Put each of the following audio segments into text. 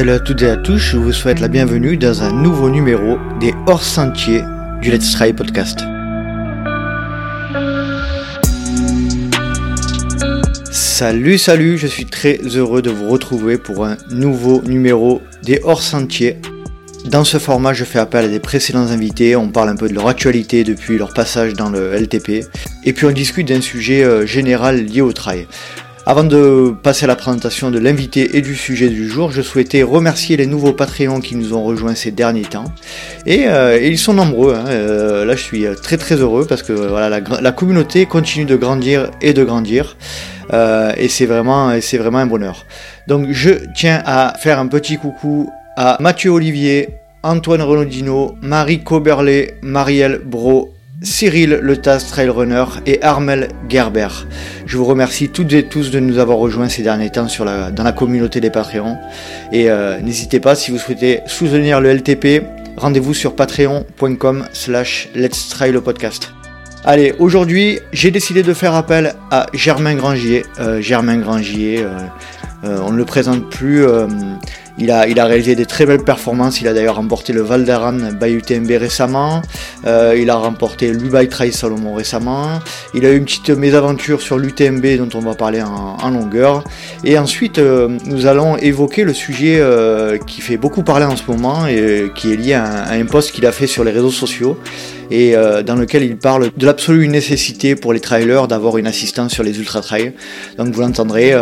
Salut à toutes et à tous, je vous souhaite la bienvenue dans un nouveau numéro des hors sentiers du Let's Try podcast. Salut, salut, je suis très heureux de vous retrouver pour un nouveau numéro des hors sentiers. Dans ce format, je fais appel à des précédents invités, on parle un peu de leur actualité depuis leur passage dans le LTP, et puis on discute d'un sujet euh, général lié au trail. Avant de passer à la présentation de l'invité et du sujet du jour, je souhaitais remercier les nouveaux Patreons qui nous ont rejoints ces derniers temps. Et, euh, ils sont nombreux. Hein. Euh, là, je suis très très heureux parce que la, communauté continue de grandir et de grandir. Euh, et c'est vraiment, vraiment un bonheur. Donc, je tiens à faire un petit coucou à Mathieu Olivier, Antoine Renaudino, Marie Coberlet, Marielle Bro Cyril Le Tas Trailrunner et Armel Gerber. Je vous remercie toutes et tous de nous avoir rejoints ces derniers temps sur la, dans la communauté des Patreons. Et euh, n'hésitez pas, si vous souhaitez soutenir le LTP, rendez-vous sur patreon.com slash let's try le podcast. Allez, aujourd'hui, j'ai décidé de faire appel à Germain Grangier. Euh, Germain Grangier, euh, on ne le présente plus il a, il a réalisé des très belles performances. Il a d'ailleurs remporté le Val d'Aran by UTMB récemment. Euh, il a remporté l'Ubai Trail Salomon récemment. Il a eu une petite mésaventure sur l'UTMB dont on va parler en, longueur. Et ensuite, euh, nous allons évoquer le sujet euh, qui fait beaucoup parler en ce moment et qui est lié à un, post qu'il a fait sur les réseaux sociaux et dans lequel il parle de l'absolue nécessité pour les trailers d'avoir une assistance sur les ultra trails. Donc vous l'entendrez,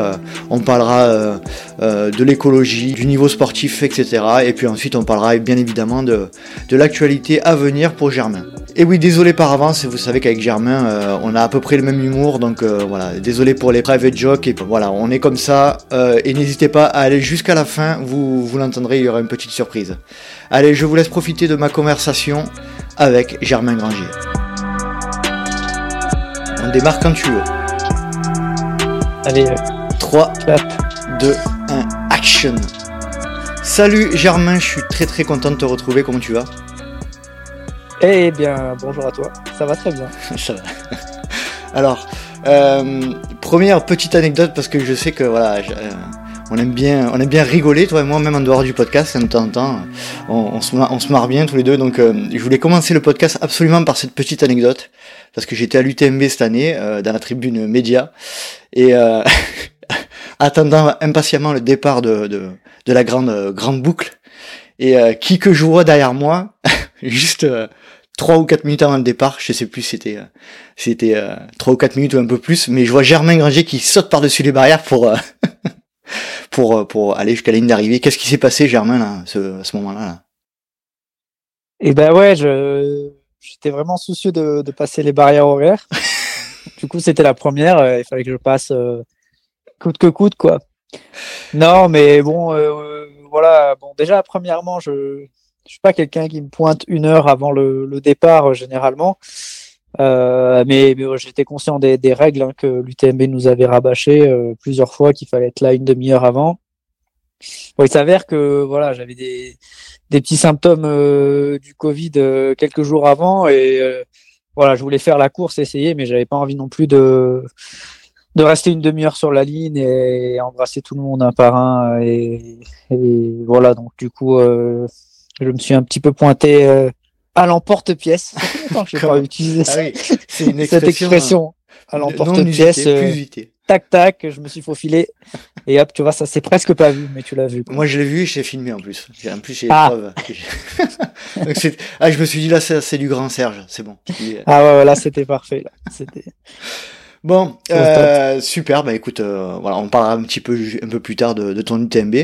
on parlera de l'écologie, du niveau sportif, etc. Et puis ensuite, on parlera bien évidemment de, de l'actualité à venir pour Germain. Et oui, désolé par avance, vous savez qu'avec Germain, euh, on a à peu près le même humour, donc euh, voilà, désolé pour les private jokes, et voilà, on est comme ça, euh, et n'hésitez pas à aller jusqu'à la fin, vous, vous l'entendrez, il y aura une petite surprise. Allez, je vous laisse profiter de ma conversation avec Germain Granger. On démarre quand tu veux. Allez, 3, 2, 1, action Salut Germain, je suis très très content de te retrouver, comment tu vas? Eh bien, bonjour à toi, ça va très bien. ça va. Alors, euh, première petite anecdote parce que je sais que voilà, euh, on aime bien, on aime bien rigoler, toi et moi, même en dehors du podcast, de temps en temps, on, se, marre, on se, marre, bien tous les deux. Donc, euh, je voulais commencer le podcast absolument par cette petite anecdote parce que j'étais à l'UTMB cette année dans la tribune média et attendant impatiemment le départ de, de, de la grande, euh, grande boucle. Et euh, qui que je vois derrière moi, juste euh, trois ou quatre minutes avant le départ, je sais plus si c'était c'était trois ou quatre minutes ou un peu plus, mais je vois Germain Granger qui saute par-dessus les barrières pour pour pour aller jusqu'à la ligne d'arrivée. Qu'est-ce qui s'est passé, Germain, là, ce, à ce moment-là là? Eh ben ouais, je j'étais vraiment soucieux de, de passer les barrières horaires. du coup, c'était la première. il fallait que je passe coûte que coûte, quoi. Non, mais bon, euh, voilà. Bon, déjà, premièrement, je ne suis pas quelqu'un qui me pointe une heure avant le, départ, généralement. Euh, mais, j'étais conscient des, règles hein, que l'UTMB nous avait rabâché euh, plusieurs fois, qu'il fallait être là une demi-heure avant. Bon, il s'avère que voilà, j'avais des, petits symptômes euh, du Covid quelques jours avant et voilà, je voulais faire la course, essayer, mais j'avais pas envie non plus de de rester une demi-heure sur la ligne et embrasser tout le monde un par un. Et, voilà, donc du coup, euh, je me suis un petit peu pointé euh, à l'emporte-pièce. je n'ai pas utilisé ah cette expression à l'emporte-pièce. Euh, tac tac, je me suis faufilé et hop, tu vois, ça c'est presque pas vu, mais tu l'as vu. Moi je l'ai vu et j'ai filmé en plus. En plus j'ai ah. ah, je me suis dit là c'est du grand Serge, c'est bon. Ah ouais, là c'était parfait là. C'était. Bon, euh, super. Bah écoute, euh, voilà, on parlera un petit peu un peu plus tard de, de ton UTMB.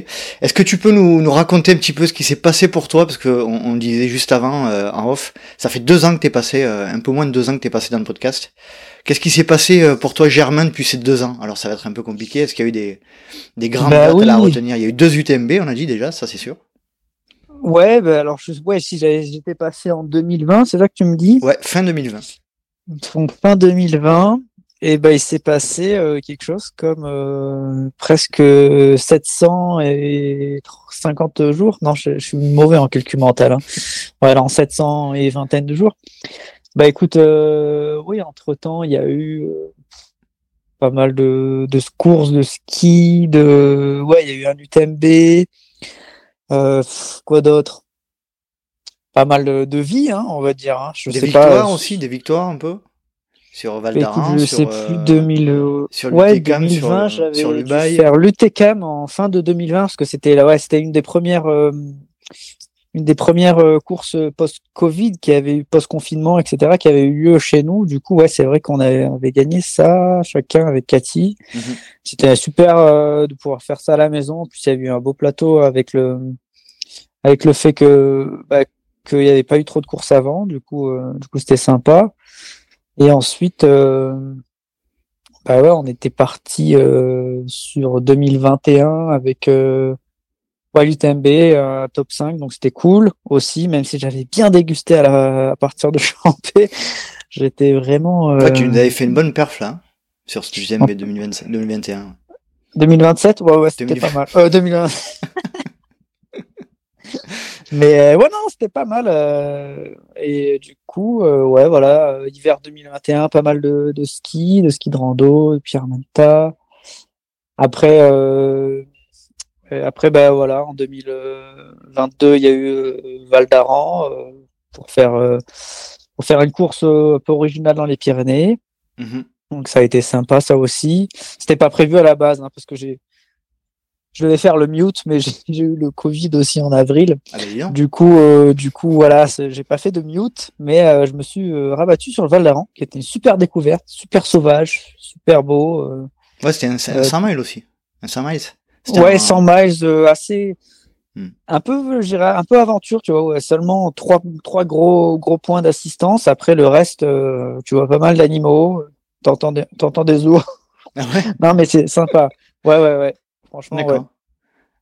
Est-ce que tu peux nous, nous raconter un petit peu ce qui s'est passé pour toi? Parce que on, disait juste avant euh, en off, ça fait deux ans que t'es passé, euh, un peu moins de deux ans que t'es passé dans le podcast. Qu'est-ce qui s'est passé euh, pour toi, Germain, depuis ces deux ans? Alors ça va être un peu compliqué. Est-ce qu'il y a eu des des grandes bah dates à retenir? Il y a eu deux UTMB, on a dit déjà, ça c'est sûr. Ouais, bah alors je, ouais, si j'étais passé en 2020, c'est ça que tu me dis? Ouais, fin 2020. Donc fin 2020. Et ben, il s'est passé euh, quelque chose comme euh, presque 700 et 50 jours. Non, je, suis mauvais en calcul mental. Hein. Voilà, en 700 et vingtaine de jours. Bah écoute, euh, oui, entre temps, il y a eu pas mal de, de courses de ski, de ouais, il y a eu un UTMB. Euh, quoi d'autre? Pas mal de, de vie, hein, on va dire. hein. Je Des sais victoires pas. aussi, des victoires un peu Sur Val Bah, d'Aran, je sur, sais plus 2000. euh, sur ouais, l'UTCAM, sur, 2020, euh, j'avais sur dû faire l'UTCAM en fin de 2020 parce que c'était ouais, c'était une des premières, euh, une des premières euh, courses post-Covid qui avait eu post-confinement, etc., qui avait eu lieu chez nous. Du coup, ouais, c'est vrai qu'on avait, avait gagné ça chacun avec Cathy. Mhm. C'était super euh, de pouvoir faire ça à la maison. En plus, il y a eu un beau plateau avec le, avec le fait que, bah, qu'il n'y avait pas eu trop de courses avant. Du coup, du coup, c'était sympa. Et ensuite, euh, bah ouais, on était parti euh, sur 2021 avec euh, ouais, l'UTMB, un top 5, donc c'était cool aussi, même si j'avais bien dégusté à, la, à partir de Champé. J'étais vraiment. euh, Ouais, tu nous avais fait une bonne perf là, sur ce UTMB 2025 2021. 2027, ouais, ouais, c'était 2020. pas mal. Euh, 2020. Mais euh, ouais, non, c'était pas mal. euh, et du coup, euh, ouais, voilà, hiver 2021, pas mal de, de ski, de ski de rando, de pierre manta. Après, après, bah voilà, en 2022, il y a eu Val d'Aran pour faire pour faire une course un peu originale dans les Pyrénées. Mhm. Donc ça a été sympa, ça aussi. C'était pas prévu à la base, hein, parce que j'ai, je devais faire le mute, mais j'ai eu le Covid aussi en avril. Ah bah. Du coup, euh, du coup, voilà, j'ai pas fait de mute, mais euh, je me suis euh, rabattu sur le Val d'Aran, qui était une super découverte, super sauvage, super beau. euh. Ouais, c'était un, un Euh, 100 miles aussi. Un 100 miles. Ouais, un- 100 miles, euh, assez, Hmm. un peu, je dirais, un peu aventure, tu vois, ouais, seulement trois, trois gros, gros points d'assistance. Après le reste, tu vois pas mal d'animaux, t'entends des, t'entends des ours. Ah ouais? Non, mais c'est sympa. Ouais, ouais, ouais. Franchement, ouais. D'accord.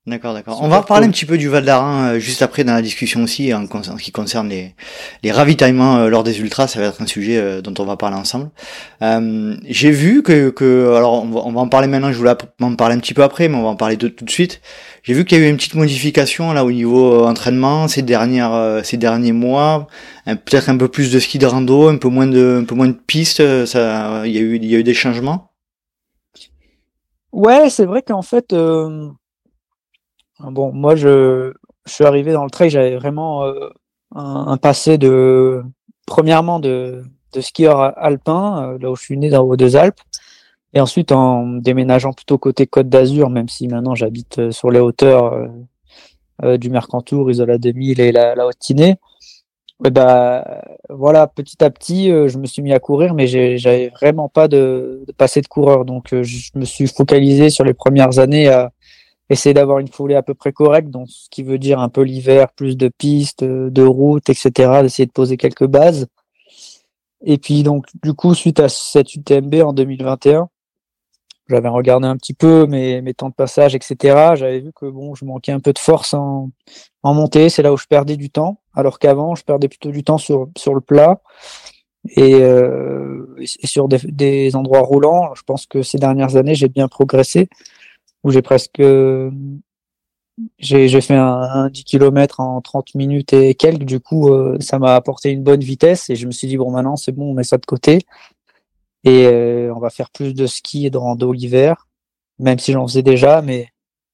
D'accord, d'accord. On va reparler cool. un petit peu du Val d'Aran euh, juste après dans la discussion aussi en, con- en ce qui concerne les, les ravitaillements euh, lors des ultras. Ça va être un sujet euh, dont on va parler ensemble. Euh, J'ai vu que, que alors on va, on va en parler maintenant. Je voulais en parler un petit peu après, mais on va en parler de, tout de suite. J'ai vu qu'il y a eu une petite modification là au niveau euh, entraînement ces dernières euh, ces derniers mois. Un- Peut-être un peu plus de ski de rando, un peu moins de un peu moins de pistes. Ça, il y a eu il y a eu des changements. Ouais, c'est vrai qu'en fait, euh, bon, moi, je, je suis arrivé dans le trail, j'avais vraiment euh, un, un passé de, premièrement, de, de skieur alpin, euh, là où je suis né dans les Deux-Alpes, et ensuite en déménageant plutôt côté Côte d'Azur, même si maintenant j'habite euh, sur les hauteurs euh, du Mercantour, Isola 2000 et la, la Haute-Tinée. Et bah, voilà, petit à petit, euh, je me suis mis à courir, mais j'avais vraiment pas de, passé de coureur. Donc, euh, je me suis focalisé sur les premières années à essayer d'avoir une foulée à peu près correcte, donc ce qui veut dire un peu l'hiver, plus de pistes, euh, de routes, etc., d'essayer de poser quelques bases. Et puis, donc, du coup, suite à cette UTMB en 2021, j'avais regardé un petit peu mes, mes temps de passage, etc. J'avais vu que bon, je manquais un peu de force en, en montée, c'est là où je perdais du temps, alors qu'avant, je perdais plutôt du temps sur, sur le plat et, euh, et sur des, des endroits roulants. Je pense que ces dernières années, j'ai bien progressé, où j'ai presque j'ai j'ai fait un, un 10 km en 30 minutes et quelques. Du coup, euh, ça m'a apporté une bonne vitesse et je me suis dit bon, maintenant c'est bon, on met ça de côté et euh, on va faire plus de ski et de rando l'hiver, même si j'en faisais déjà, mais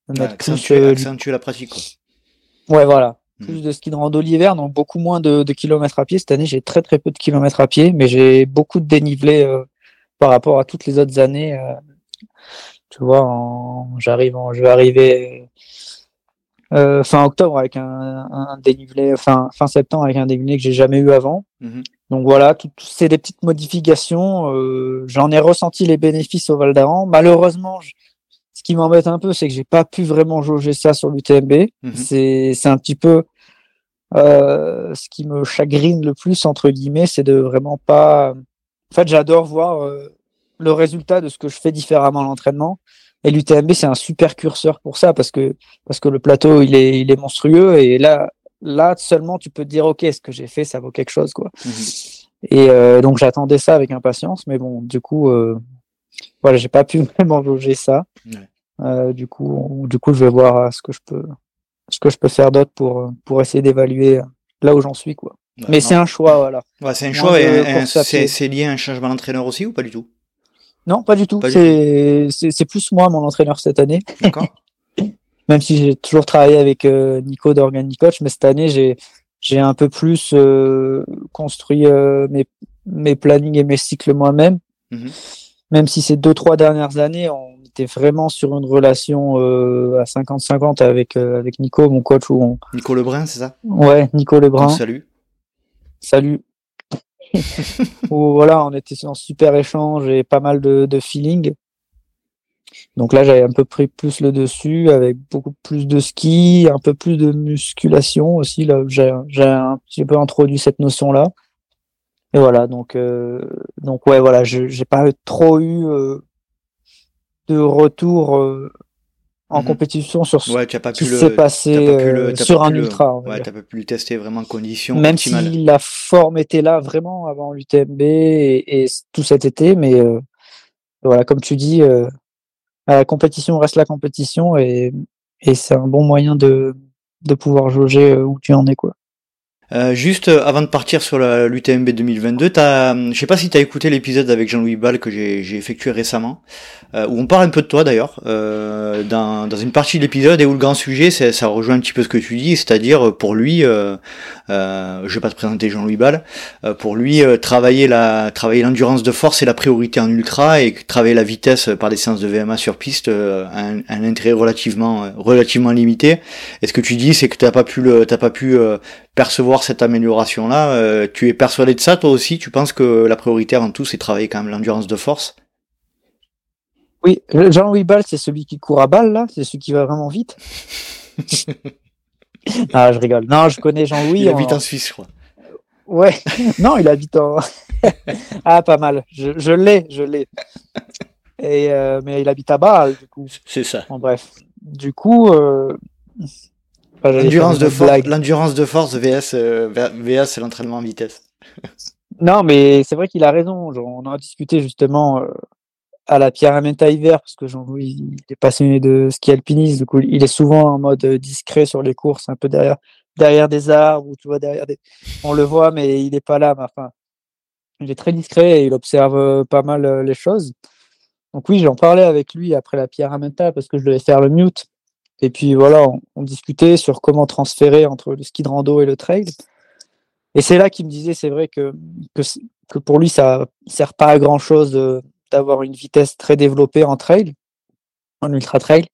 plus, accentuer, accentuer la pratique. Quoi. Ouais, voilà. Mhm. Plus de ski de rando l'hiver, donc beaucoup moins de, de kilomètres à pied. Cette année, j'ai très très peu de kilomètres à pied, mais j'ai beaucoup de dénivelé euh, par rapport à toutes les autres années. euh. tu vois, en- j'arrive, en- je vais arriver euh, fin octobre avec un, un dénivelé, fin, fin septembre avec un dénivelé que j'ai jamais eu avant. Mhm. Donc voilà, tout, tout- c'est des petites modifications. J'en ai ressenti les bénéfices au Val d'Aran. Malheureusement, je- qui m'embête un peu, c'est que j'ai pas pu vraiment jauger ça sur l'UTMB. Mhm. C'est c'est un petit peu euh, ce qui me chagrine le plus entre guillemets, c'est de vraiment pas. En fait, j'adore voir euh, le résultat de ce que je fais différemment à l'entraînement. Et l'UTMB, c'est un super curseur pour ça parce que parce que le plateau, il est il est monstrueux et là là seulement tu peux te dire ok, ce que j'ai fait, ça vaut quelque chose quoi. Mhm. Et euh, donc j'attendais ça avec impatience, mais bon, du coup, voilà, j'ai pas pu vraiment jauger ça. Ouais. Euh, du coup, du coup, je vais voir euh, ce que je peux, ce que je peux faire d'autre pour euh, pour essayer d'évaluer euh, là où j'en suis, quoi. Mais c'est un choix, voilà. Ouais, c'est un Moins choix et c'est lié à un changement d'entraîneur aussi ou pas du tout? Non, pas du tout. C'est plus moi mon entraîneur cette année. D'accord même si j'ai toujours travaillé avec Nico d'Organic Coach, mais cette année j'ai j'ai un peu plus construit mes mes plannings et mes cycles moi-même. Mhm. Même si ces deux trois dernières années, on était vraiment sur une relation à 50-50 avec avec Nico, mon coach. Où on... Nico Lebrun, c'est ça? Ouais, Nico Lebrun. salut. Salut. où voilà, on était en super échange et pas mal de, de feeling. Donc là, j'avais un peu pris plus le dessus avec beaucoup plus de ski, un peu plus de musculation aussi. Là, j'ai, j'ai un petit peu introduit cette notion-là. Et voilà, donc euh, donc ouais, voilà, je j'ai pas trop eu euh, de retour euh, en mhm. compétition sur ce qui s'est passé sur un ultra. Ouais, t'as pas pu le tester vraiment en condition. Même si la forme était là vraiment avant l'UTMB et, et, tout cet été, mais euh, voilà, comme tu dis, euh, la compétition reste la compétition et, et c'est un bon moyen de, de pouvoir jauger où tu en es quoi. Euh, juste euh, avant de partir sur l'UTMB 2022, as, je sais pas si tu écouté l'épisode avec Jean-Louis Ball que j'ai effectué récemment, euh, où on parle un peu de toi d'ailleurs, euh, dans, une partie de l'épisode et où le grand sujet, ça rejoint un petit peu ce que tu dis, c'est-à-dire pour lui, euh, euh, je vais pas te présenter Jean-Louis Ball, pour lui, travailler l'endurance de force est la priorité en ultra et travailler la vitesse par des séances de VMA sur piste a un, un, intérêt relativement relativement limité. Et ce que tu dis, c'est que t'as pas pu le, t'as pas pu percevoir cette amélioration-là. Euh, tu es persuadé de ça, toi aussi? Tu penses que la priorité avant tout, c'est travailler quand même l'endurance de force? Oui, Jean-Louis Ball, c'est celui qui court à balle, là C'est celui qui va vraiment vite Ah, je rigole. Non, je connais Jean-Louis. Il habite en Suisse, je crois. Ouais, non, il habite en. ah, pas mal. Je, l'ai, je l'ai. Et euh, mais il habite à Bâle, du coup. C'est ça. En bref. Du coup, euh, L'endurance de, force, l'endurance de force VS, euh, VS c'est l'entraînement en vitesse. non, mais c'est vrai qu'il a raison. on en a discuté justement euh, à la Pierre Amenta hiver parce que Jean-Louis il est passionné de ski alpinisme. Du coup, il est souvent en mode discret sur les courses, un peu derrière, derrière des arbres ou tu vois derrière des. On le voit, mais il n'est pas là. Mais enfin, il est très discret et il observe euh, pas mal les choses. Donc oui, j'en parlais avec lui après la Pierre Amenta parce que je devais faire le mute et puis voilà, on, discutait sur comment transférer entre le ski de rando et le trail. Et c'est là qu'il me disait, c'est vrai que, que, pour lui, ça sert pas à grand chose d'avoir une vitesse très développée en trail, en ultra trail,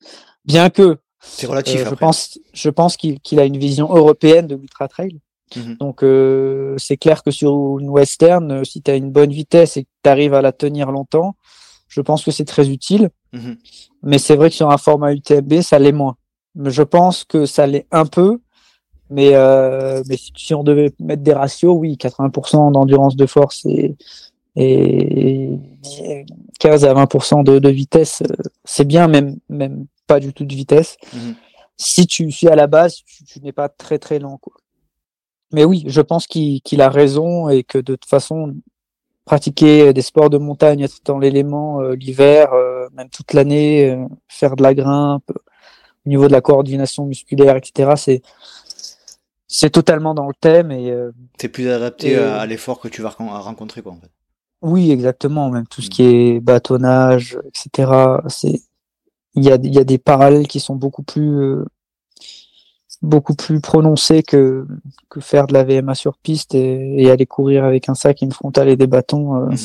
bien que c'est relatif. Euh, je pense, je pense qu'il a une vision européenne de l'ultra trail. Mhm. Donc euh, c'est clair que sur une western, si tu as une bonne vitesse et que tu arrives à la tenir longtemps, je pense que c'est très utile. Mhm. Mais c'est vrai que sur un format UTMB, ça l'est moins. Je pense que ça l'est un peu. Mais, euh, mais si, on devait mettre des ratios, oui, 80% d'endurance de force et, et 15 à 20% de, de vitesse, euh, c'est bien, même, même pas du tout de vitesse. Mhm. Si tu suis à la base, tu, n'es pas très très lent. Quoi. Mais oui, je pense qu'il a raison et que de toute façon, pratiquer des sports de montagne, être dans l'élément euh, l'hiver, euh, même toute l'année, euh, faire de la grimpe, au niveau de la coordination musculaire, etc. C'est c'est totalement dans le thème et c'est plus adapté à, l'effort que tu vas rencontrer quoi en fait. Oui, exactement. Même tout ce qui est bâtonnage, etc. C'est il y a il y a des parallèles qui sont beaucoup plus beaucoup plus prononcé que, que faire de la VMA sur piste et, aller courir avec un sac, une frontale et des bâtons euh, mhm.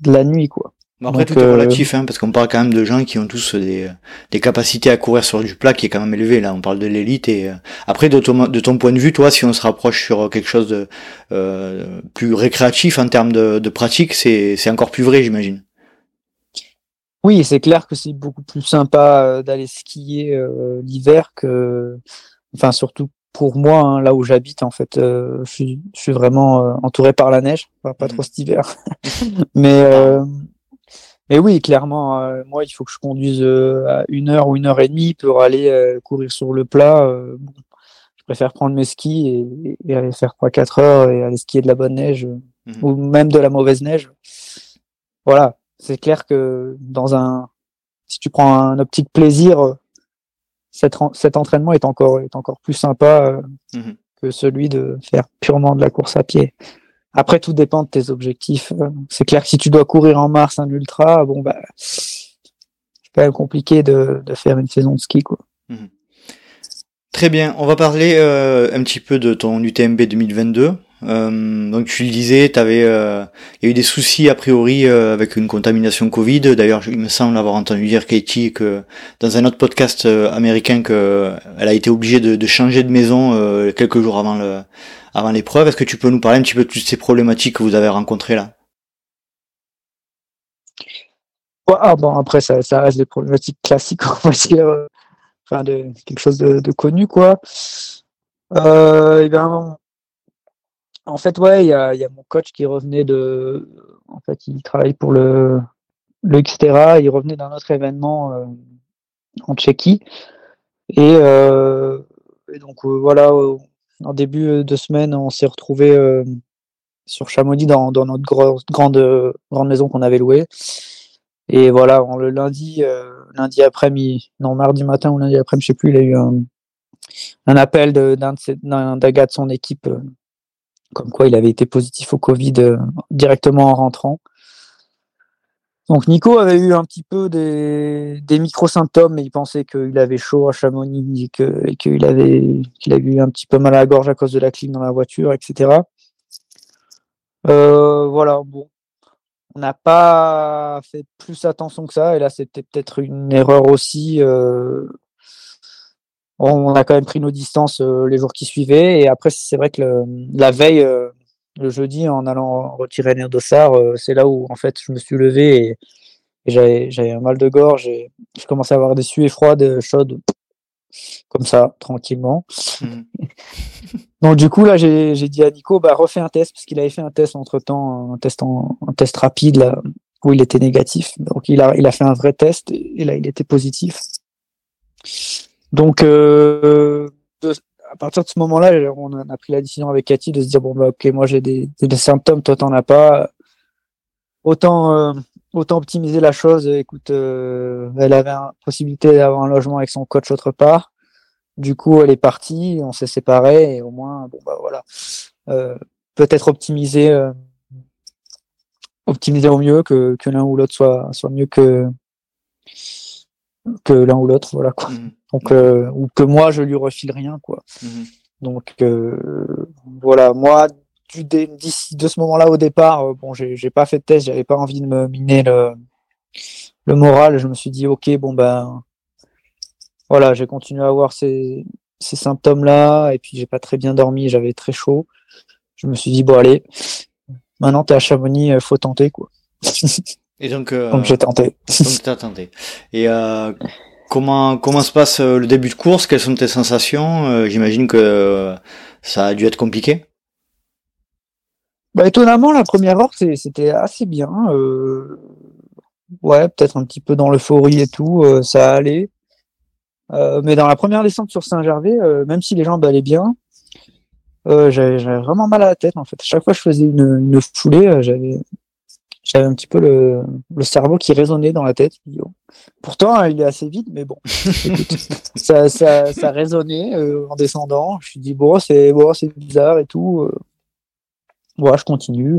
de la nuit, quoi. après, tout est euh, relatif, hein, parce qu'on parle quand même de gens qui ont tous des, des capacités à courir sur du plat qui est quand même élevé. Là, on parle de l'élite. Et euh, après, de ton, de ton point de vue, toi, si on se rapproche sur quelque chose de plus récréatif en termes de, de pratique, c'est encore plus vrai, j'imagine. Oui, c'est clair que c'est beaucoup plus sympa d'aller skier l'hiver que enfin surtout pour moi, hein, là où j'habite, en fait, euh, je, suis, je, suis, vraiment euh, entouré par la neige, pas mhm. trop cet hiver. mais, euh, mais oui, clairement, moi, il faut que je conduise à une heure ou une heure et demie pour aller courir sur le plat. Bon, je préfère prendre mes skis et, aller faire 3-4 heures et aller skier de la bonne neige mhm. ou même de la mauvaise neige. Voilà, c'est clair que dans un, si tu prends un optique plaisir, cet, entraînement est encore, est encore plus sympa euh, mhm. que celui de faire purement de la course à pied. Après, tout dépend de tes objectifs. Euh, c'est clair que si tu dois courir en mars un ultra, bon bah, c'est quand même compliqué de, faire une saison de ski, quoi. Mhm. Très bien, on va parler euh, un petit peu de ton UTMB 2022. Euh, donc tu le disais, euh, il y a eu des soucis a priori euh, avec une contamination Covid. D'ailleurs, il me semble avoir entendu dire Katie que dans un autre podcast américain que elle a été obligée de, changer de maison quelques jours avant l'épreuve. Est-ce que tu peux nous parler un petit peu de toutes ces problématiques que vous avez rencontrées là? Ah, bon, après, ça, reste des problématiques classiques, Enfin, quelque chose de, connu, quoi. Ben, en fait, ouais, il y a, mon coach qui revenait de. En fait, il travaille pour le, le Xterra. Il revenait d'un autre événement euh, en Tchéquie. Et, euh, donc, euh, voilà, en début de semaine, on s'est retrouvé sur Chamonix dans, notre grande, maison qu'on avait louée. Et voilà, le lundi, lundi après-midi, non, mardi matin ou lundi après-midi, je sais plus, il a eu un, appel d'un de d'un gars de son équipe, comme quoi il avait été positif au Covid euh, directement en rentrant. Donc Nico avait eu un petit peu des, micro-symptômes, mais il pensait qu'il avait chaud à Chamonix et qu'il avait, qu'il avait eu un petit peu mal à la gorge à cause de la clim dans la voiture, etc. Euh, voilà, bon. On n'a pas fait plus attention que ça, et là c'était peut-être une erreur aussi. euh, on a quand même pris nos distances euh, les jours qui suivaient, et après c'est vrai que le- la veille, euh, le jeudi, en allant retirer Néo Dossard, euh, c'est là où en fait je me suis levé et, et j'avais un mal de gorge, et je commençais à avoir des suées froides, chaudes, comme ça, tranquillement. Mhm. Donc du coup là j'ai dit à Nico bah refais un test parce qu'il avait fait un test entre temps un test en, un test rapide là où il était négatif donc il a il a fait un vrai test et, et là il était positif donc euh, de- à partir de ce moment-là on a, pris la décision avec Cathy de se dire bon bah ok moi j'ai des, des, des symptômes toi t'en as pas. Autant euh, autant optimiser la chose. Écoute euh, elle avait la possibilité d'avoir un logement avec son coach autre part. Du coup, elle est partie, on s'est séparés et au moins, bon bah voilà, euh, peut-être optimiser, euh, optimiser au mieux que, que l'un ou l'autre soit soit mieux que que l'un ou l'autre, voilà quoi. Mhm. Donc euh, ou que moi je lui refile rien quoi. Mhm. Donc euh, voilà, moi du d'ici de ce moment-là au départ, euh, bon j'ai j'ai pas fait de test, j'avais pas envie de me miner le le moral. Je me suis dit ok bon ben voilà, j'ai continué à avoir ces ces symptômes-là et puis j'ai pas très bien dormi, j'avais très chaud. Je me suis dit bon allez, maintenant t'es à Chamonix, euh, faut tenter quoi. Et donc, euh, Donc j'ai tenté. donc t'as tenté. Et euh, comment comment se passe euh, le début de course? Quelles sont tes sensations? Euh, J'imagine que ça a dû être compliqué. Bah, étonnamment, la première heure, c'était assez bien. euh, Ouais, peut-être un petit peu dans l'euphorie et tout, ça allait. Mais dans la première descente sur Saint-Gervais, même si les jambes allaient bien, j'avais vraiment mal à la tête en fait. À chaque fois que je faisais une, une foulée, j'avais j'avais un petit peu le, le cerveau qui résonnait dans la tête. Pourtant, il est assez vite, mais bon, écoute, ça, ça, ça résonnait euh, en descendant. Je me suis dit bon, c'est bon, c'est bizarre et tout. euh. Voilà, je continue.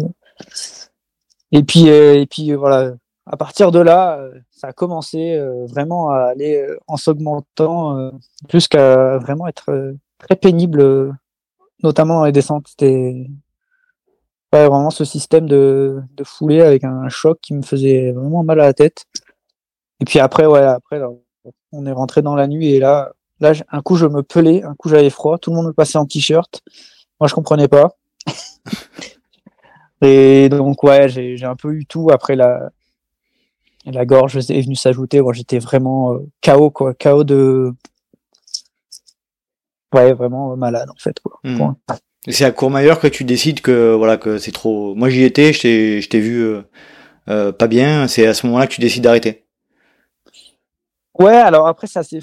Et puis, euh, et puis euh, voilà, à partir de là, euh, ça a commencé euh, vraiment à aller euh, en s'augmentant euh, jusqu'à vraiment être euh, très pénible, euh, notamment dans les descentes. C'était ouais, vraiment ce système de, de foulée avec un choc qui me faisait vraiment mal à la tête. Et puis après, ouais, après, là, on est rentré dans la nuit et là, là, un coup je me pelais, un coup j'avais froid, tout le monde me passait en t-shirt. Moi, je comprenais pas. Et donc, ouais, j'ai un peu eu tout. Après, la, la gorge est venue s'ajouter. Moi, j'étais vraiment euh, KO, quoi. KO de. Ouais, vraiment malade, en fait, quoi. Mhm. C'est à Courmayeur que tu décides que voilà que c'est trop. Moi j'y étais, je t'ai vu euh, euh, pas bien. C'est à ce moment-là que tu décides d'arrêter. Ouais, alors après, ça, c'est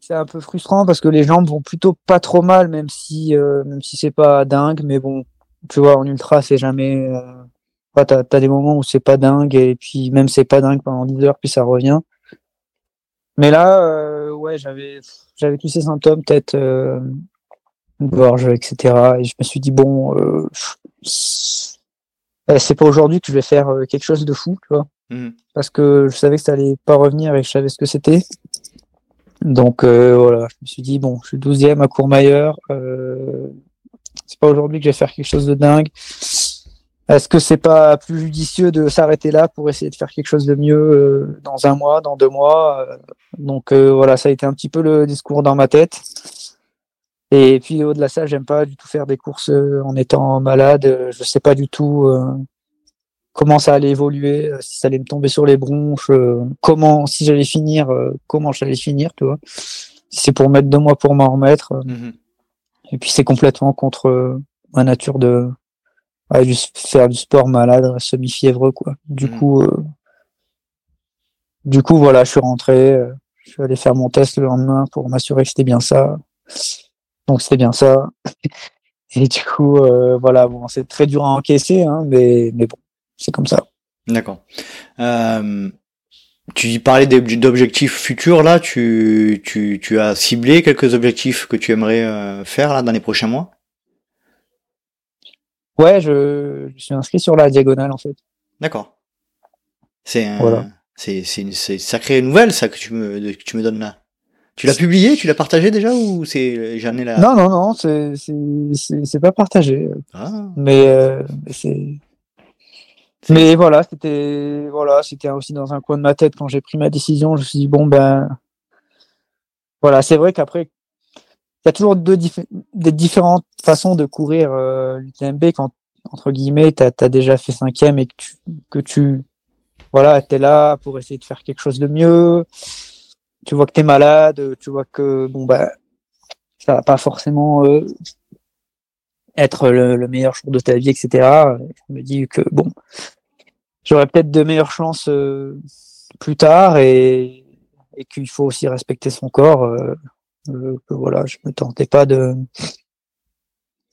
c'est un peu frustrant parce que les jambes vont plutôt pas trop mal, même si, euh, même si c'est pas dingue. Mais bon, tu vois, en ultra, c'est jamais. Ouais, t'as, t'as des moments où c'est pas dingue et puis même c'est pas dingue pendant 10 heures, puis ça revient. Mais là, ouais, j'avais, j'avais tous ces symptômes, tête, euh, gorge, etc. Et je me suis dit, bon, euh, euh, c'est pas aujourd'hui que je vais faire euh, quelque chose de fou, tu vois Mhm. parce que je savais que ça allait pas revenir et que je savais ce que c'était. Donc voilà, je me suis dit bon, je suis 12e à Courmayeur. Euh, c'est pas aujourd'hui que je vais faire quelque chose de dingue. Est-ce que c'est pas plus judicieux de s'arrêter là pour essayer de faire quelque chose de mieux euh, dans un mois, dans deux mois euh, Donc euh, voilà, ça a été un petit peu le discours dans ma tête. Et puis au-delà de ça, j'aime pas du tout faire des courses en étant malade. Je sais pas du tout comment ça allait évoluer, si ça allait me tomber sur les bronches, comment, si j'allais finir, comment j'allais finir, tu vois. Si c'est pour mettre deux mois pour m'en remettre. Mhm. Et puis c'est complètement contre ma nature de ouais, juste faire du sport malade, semi-fiévreux, quoi. Du mm. coup, euh, du coup, voilà, je suis rentré, euh, je suis allé faire mon test le lendemain pour m'assurer que c'était bien ça. Donc c'était bien ça. Et du coup, euh, voilà, bon, c'est très dur à encaisser, hein, mais, mais bon, c'est comme ça. D'accord. Euh, tu parlais d'objectifs futurs là. Tu, tu, tu as ciblé quelques objectifs que tu aimerais faire là dans les prochains mois? Ouais, je, je, suis inscrit sur la diagonale en fait. D'accord. C'est un, c'est c'est une, sacrée nouvelle ça que tu me que tu me donnes là. Tu l'as publié, tu l'as partagé déjà ou c'est j'en ai là Non non non, c'est c'est c'est pas partagé. Ah. Mais euh, c'est mais voilà, c'était voilà, c'était aussi dans un coin de ma tête quand j'ai pris ma décision, je me suis dit bon ben voilà, c'est vrai qu'après il y a toujours deux des différentes façons de courir euh, l'UTMB quand entre guillemets tu as, déjà fait cinquième et que tu que tu voilà es là pour essayer de faire quelque chose de mieux tu vois que tu es malade tu vois que bon bah ça va pas forcément euh, être le, meilleur jour de ta vie etc je me dis que bon j'aurais peut-être de meilleures chances euh, plus tard et, et qu'il faut aussi respecter son corps euh, euh, que voilà, je me tentais pas de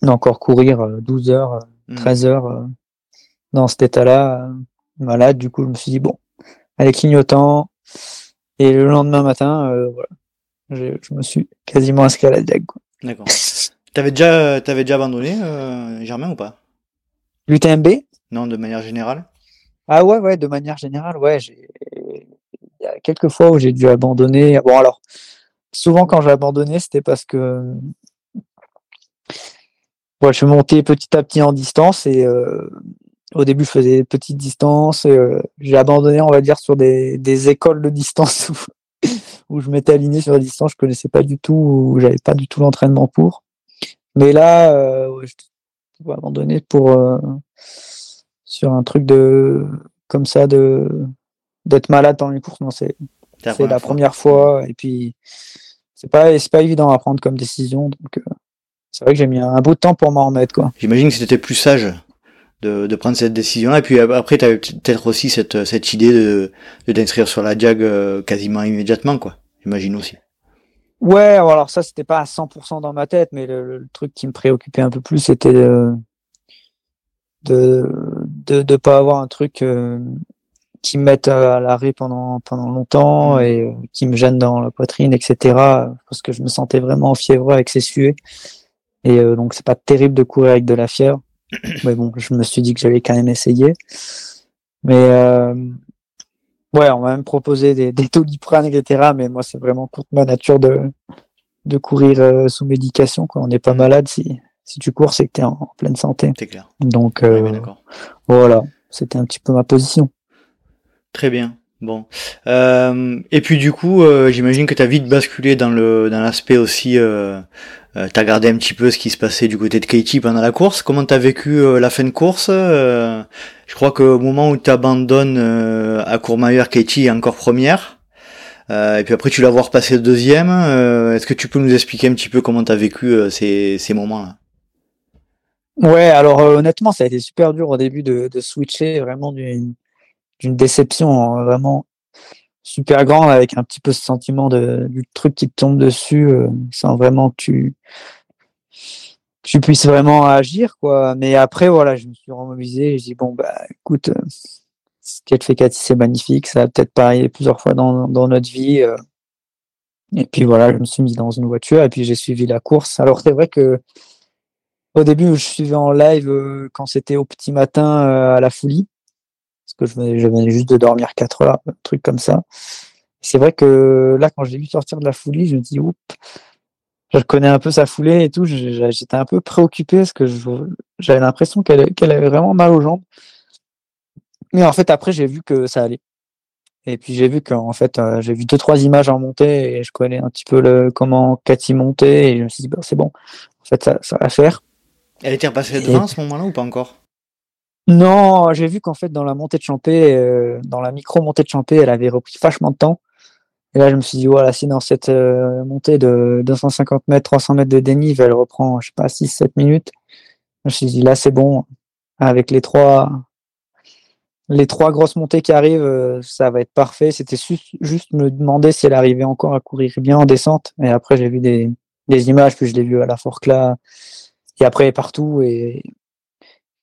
d'encore courir 12 euh, heures, 13 euh, hmm. heures dans cet état-là, malade. Du coup, je me suis dit bon, allez clignotant. Et le lendemain matin, voilà, je, me suis quasiment inscrit à la diag. D'accord. T'avais déjà, t'avais déjà abandonné, Germain, ou pas? L'UTMB Non, de manière générale. Ah ouais, ouais, de manière générale, ouais. Il y a quelques fois où j'ai dû abandonner. Bon, alors, souvent quand j'ai abandonné, c'était parce que je suis monté petit à petit en distance et euh, au début je faisais petites distances. Euh, j'ai abandonné, on va dire, sur des, écoles de distance où, je m'étais aligné sur la distance, je connaissais pas du tout, où j'avais pas du tout l'entraînement pour. Mais là, euh, je abandonner pour sur un truc de comme ça de d'être malade dans les courses. Non, c'est c'est la première fois et puis c'est pas c'est pas évident à prendre comme décision donc euh, c'est vrai que j'ai mis un, bout de temps pour m'en remettre quoi. J'imagine que c'était plus sage de, de prendre cette décision là et puis après tu avais peut-être aussi cette cette idée de de t'inscrire sur la Diag euh, quasiment immédiatement quoi. J'imagine aussi. Ouais, alors ça c'était pas à 100% dans ma tête mais le, truc qui me préoccupait un peu plus c'était de de de, de pas avoir un truc euh, qui me mettent à l'arrêt pendant pendant longtemps mmh. et euh, qui me gênent dans la poitrine, etc. Parce que je me sentais vraiment fiévreux avec ces suées. Et euh, donc c'est pas terrible de courir avec de la fièvre. Mais bon, je me suis dit que j'allais quand même essayer. Mais euh, ouais, on m'a même proposé des, des doliprane, etc. Mais moi, c'est vraiment contre ma nature de de courir euh, sous médication. Quoi. On n'est pas mmh. malade si si tu cours, c'est que tu es en, pleine santé. C'est clair. Donc voilà, c'était un petit peu ma position. Très bien. Bon. Euh, et puis du coup, euh, j'imagine que tu as vite basculé dans le dans l'aspect aussi. Euh, euh tu as regardé un petit peu ce qui se passait du côté de Katie pendant la course. Comment tu as vécu la fin de course Je crois qu'au moment où tu abandonnes à Courmayeur, Katie est encore première. et puis après, tu la vois repasser deuxième. Est-ce que tu peux nous expliquer un petit peu comment tu as vécu ces, ces moments-là? Ouais, alors honnêtement, ça a été super dur au début de, de switcher vraiment d'une d'une déception hein, vraiment super grande avec un petit peu ce sentiment de, du truc qui te tombe dessus euh, sans vraiment que tu tu puisses vraiment agir quoi. Mais après voilà je me suis remobilisé je dis bon bah écoute euh, ce qu'elle fait Cathy c'est magnifique ça va peut-être pas plusieurs fois dans, dans notre vie euh. et puis voilà je me suis mis dans une voiture et puis j'ai suivi la course. Alors c'est vrai que au début je suivais en live quand c'était au petit matin à la folie que je venais, juste de dormir 4 heures, un truc comme ça. C'est vrai que là, quand j'ai vu sortir de la foulée, je me dis, oups, je connais un peu sa foulée et tout. J'étais un peu préoccupé parce que j'avais l'impression qu'elle qu'elle avait vraiment mal aux jambes. Mais en fait, après, j'ai vu que ça allait. Et puis j'ai vu qu'en fait, euh, j'ai vu deux trois images en montée et je connais un petit peu le comment Cathy montait et je me suis dit bah, c'est bon. En fait, ça, ça va faire. Elle était repassée devant à ce moment-là ou pas encore? Non, j'ai vu qu'en fait dans la montée de Champé, euh, dans la micro montée de Champé, elle avait repris vachement de temps. Et là, je me suis dit, voilà, si dans cette euh, montée de 250 mètres, 300 mètres de dénive, elle reprend, je sais pas, 6, 7 minutes, je me suis dit, là, c'est bon. Avec les trois, les trois grosses montées qui arrivent, euh, ça va être parfait. C'était juste me demander si elle arrivait encore à courir bien en descente. Et après, j'ai vu des, des images, puis je l'ai vu à la Forcla, et après partout. Et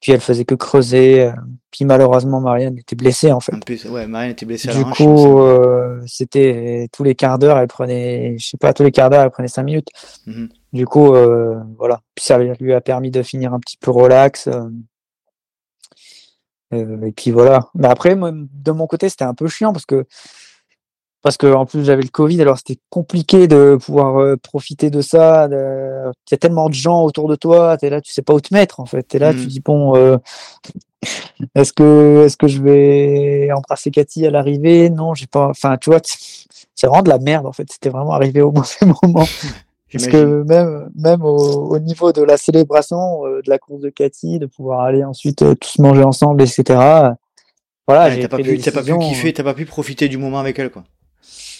puis elle faisait que creuser. Euh, puis malheureusement, Marianne était blessée en fait. En plus, ouais, Marianne était blessée. À du coup, euh, c'était tous les quarts d'heure, elle prenait, je sais pas, tous les quarts d'heure, elle prenait cinq minutes. Mhm. Du coup, euh, voilà. Puis ça lui a permis de finir un petit peu relax. et puis voilà. Mais après, moi, de mon côté, c'était un peu chiant parce que parce que en plus j'avais le Covid, alors c'était compliqué de pouvoir euh, profiter de ça. Il y a tellement de gens autour de toi, tu es là, tu sais pas où te mettre en fait. Tu es là, tu mmh. dis bon, euh, est-ce que est-ce que je vais embrasser Cathy à l'arrivée? Non, j'ai pas. Enfin, tu vois, c'est vraiment de la merde en fait. C'était vraiment arrivé au mauvais moment. Parce que même même au, niveau de la célébration euh, de la course de Cathy, de pouvoir aller ensuite tous manger ensemble, etc. Voilà, j'ai pas, pu, pas pu kiffer, t'as pas pu profiter du moment avec elle quoi.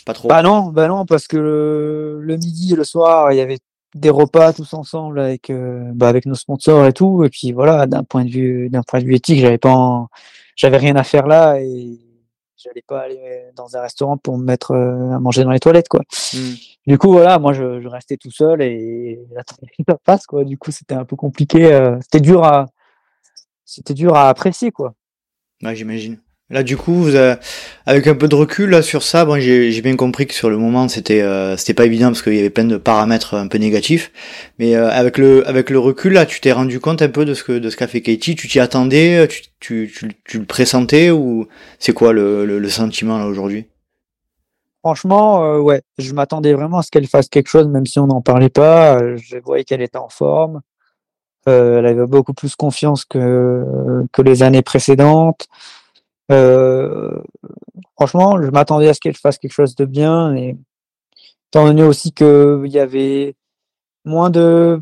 Pas trop. Bah non, bah non, parce que le, midi et le soir, il y avait des repas tous ensemble avec euh, bah avec nos sponsors et tout. Et puis voilà, d'un point de vue d'un point de vue éthique, j'avais pas, j'avais rien à faire là et j'allais pas aller dans un restaurant pour me mettre euh, à manger dans les toilettes quoi. Hmm. Du coup voilà, moi je, je, restais tout seul et ça passe quoi. Du coup c'était un peu compliqué, euh, c'était dur à c'était dur à apprécier quoi. Ouais, j'imagine. Là, du coup, vous avec un peu de recul là, sur ça, bon, j'ai bien compris que sur le moment, c'était euh, c'était pas évident parce qu'il y avait plein de paramètres un peu négatifs. Mais euh, avec le avec le recul, là, tu t'es rendu compte un peu de ce que de ce qu'a fait Katie. Tu t'y attendais, tu, tu, tu, tu, le pressentais ou c'est quoi le, le, sentiment là aujourd'hui? Franchement, euh, ouais, je m'attendais vraiment à ce qu'elle fasse quelque chose, même si on n'en parlait pas. Je voyais qu'elle était en forme. elle avait beaucoup plus confiance que que les années précédentes. Euh, franchement, je m'attendais à ce qu'elle fasse quelque chose de bien. Et étant donné aussi qu'il y avait moins de,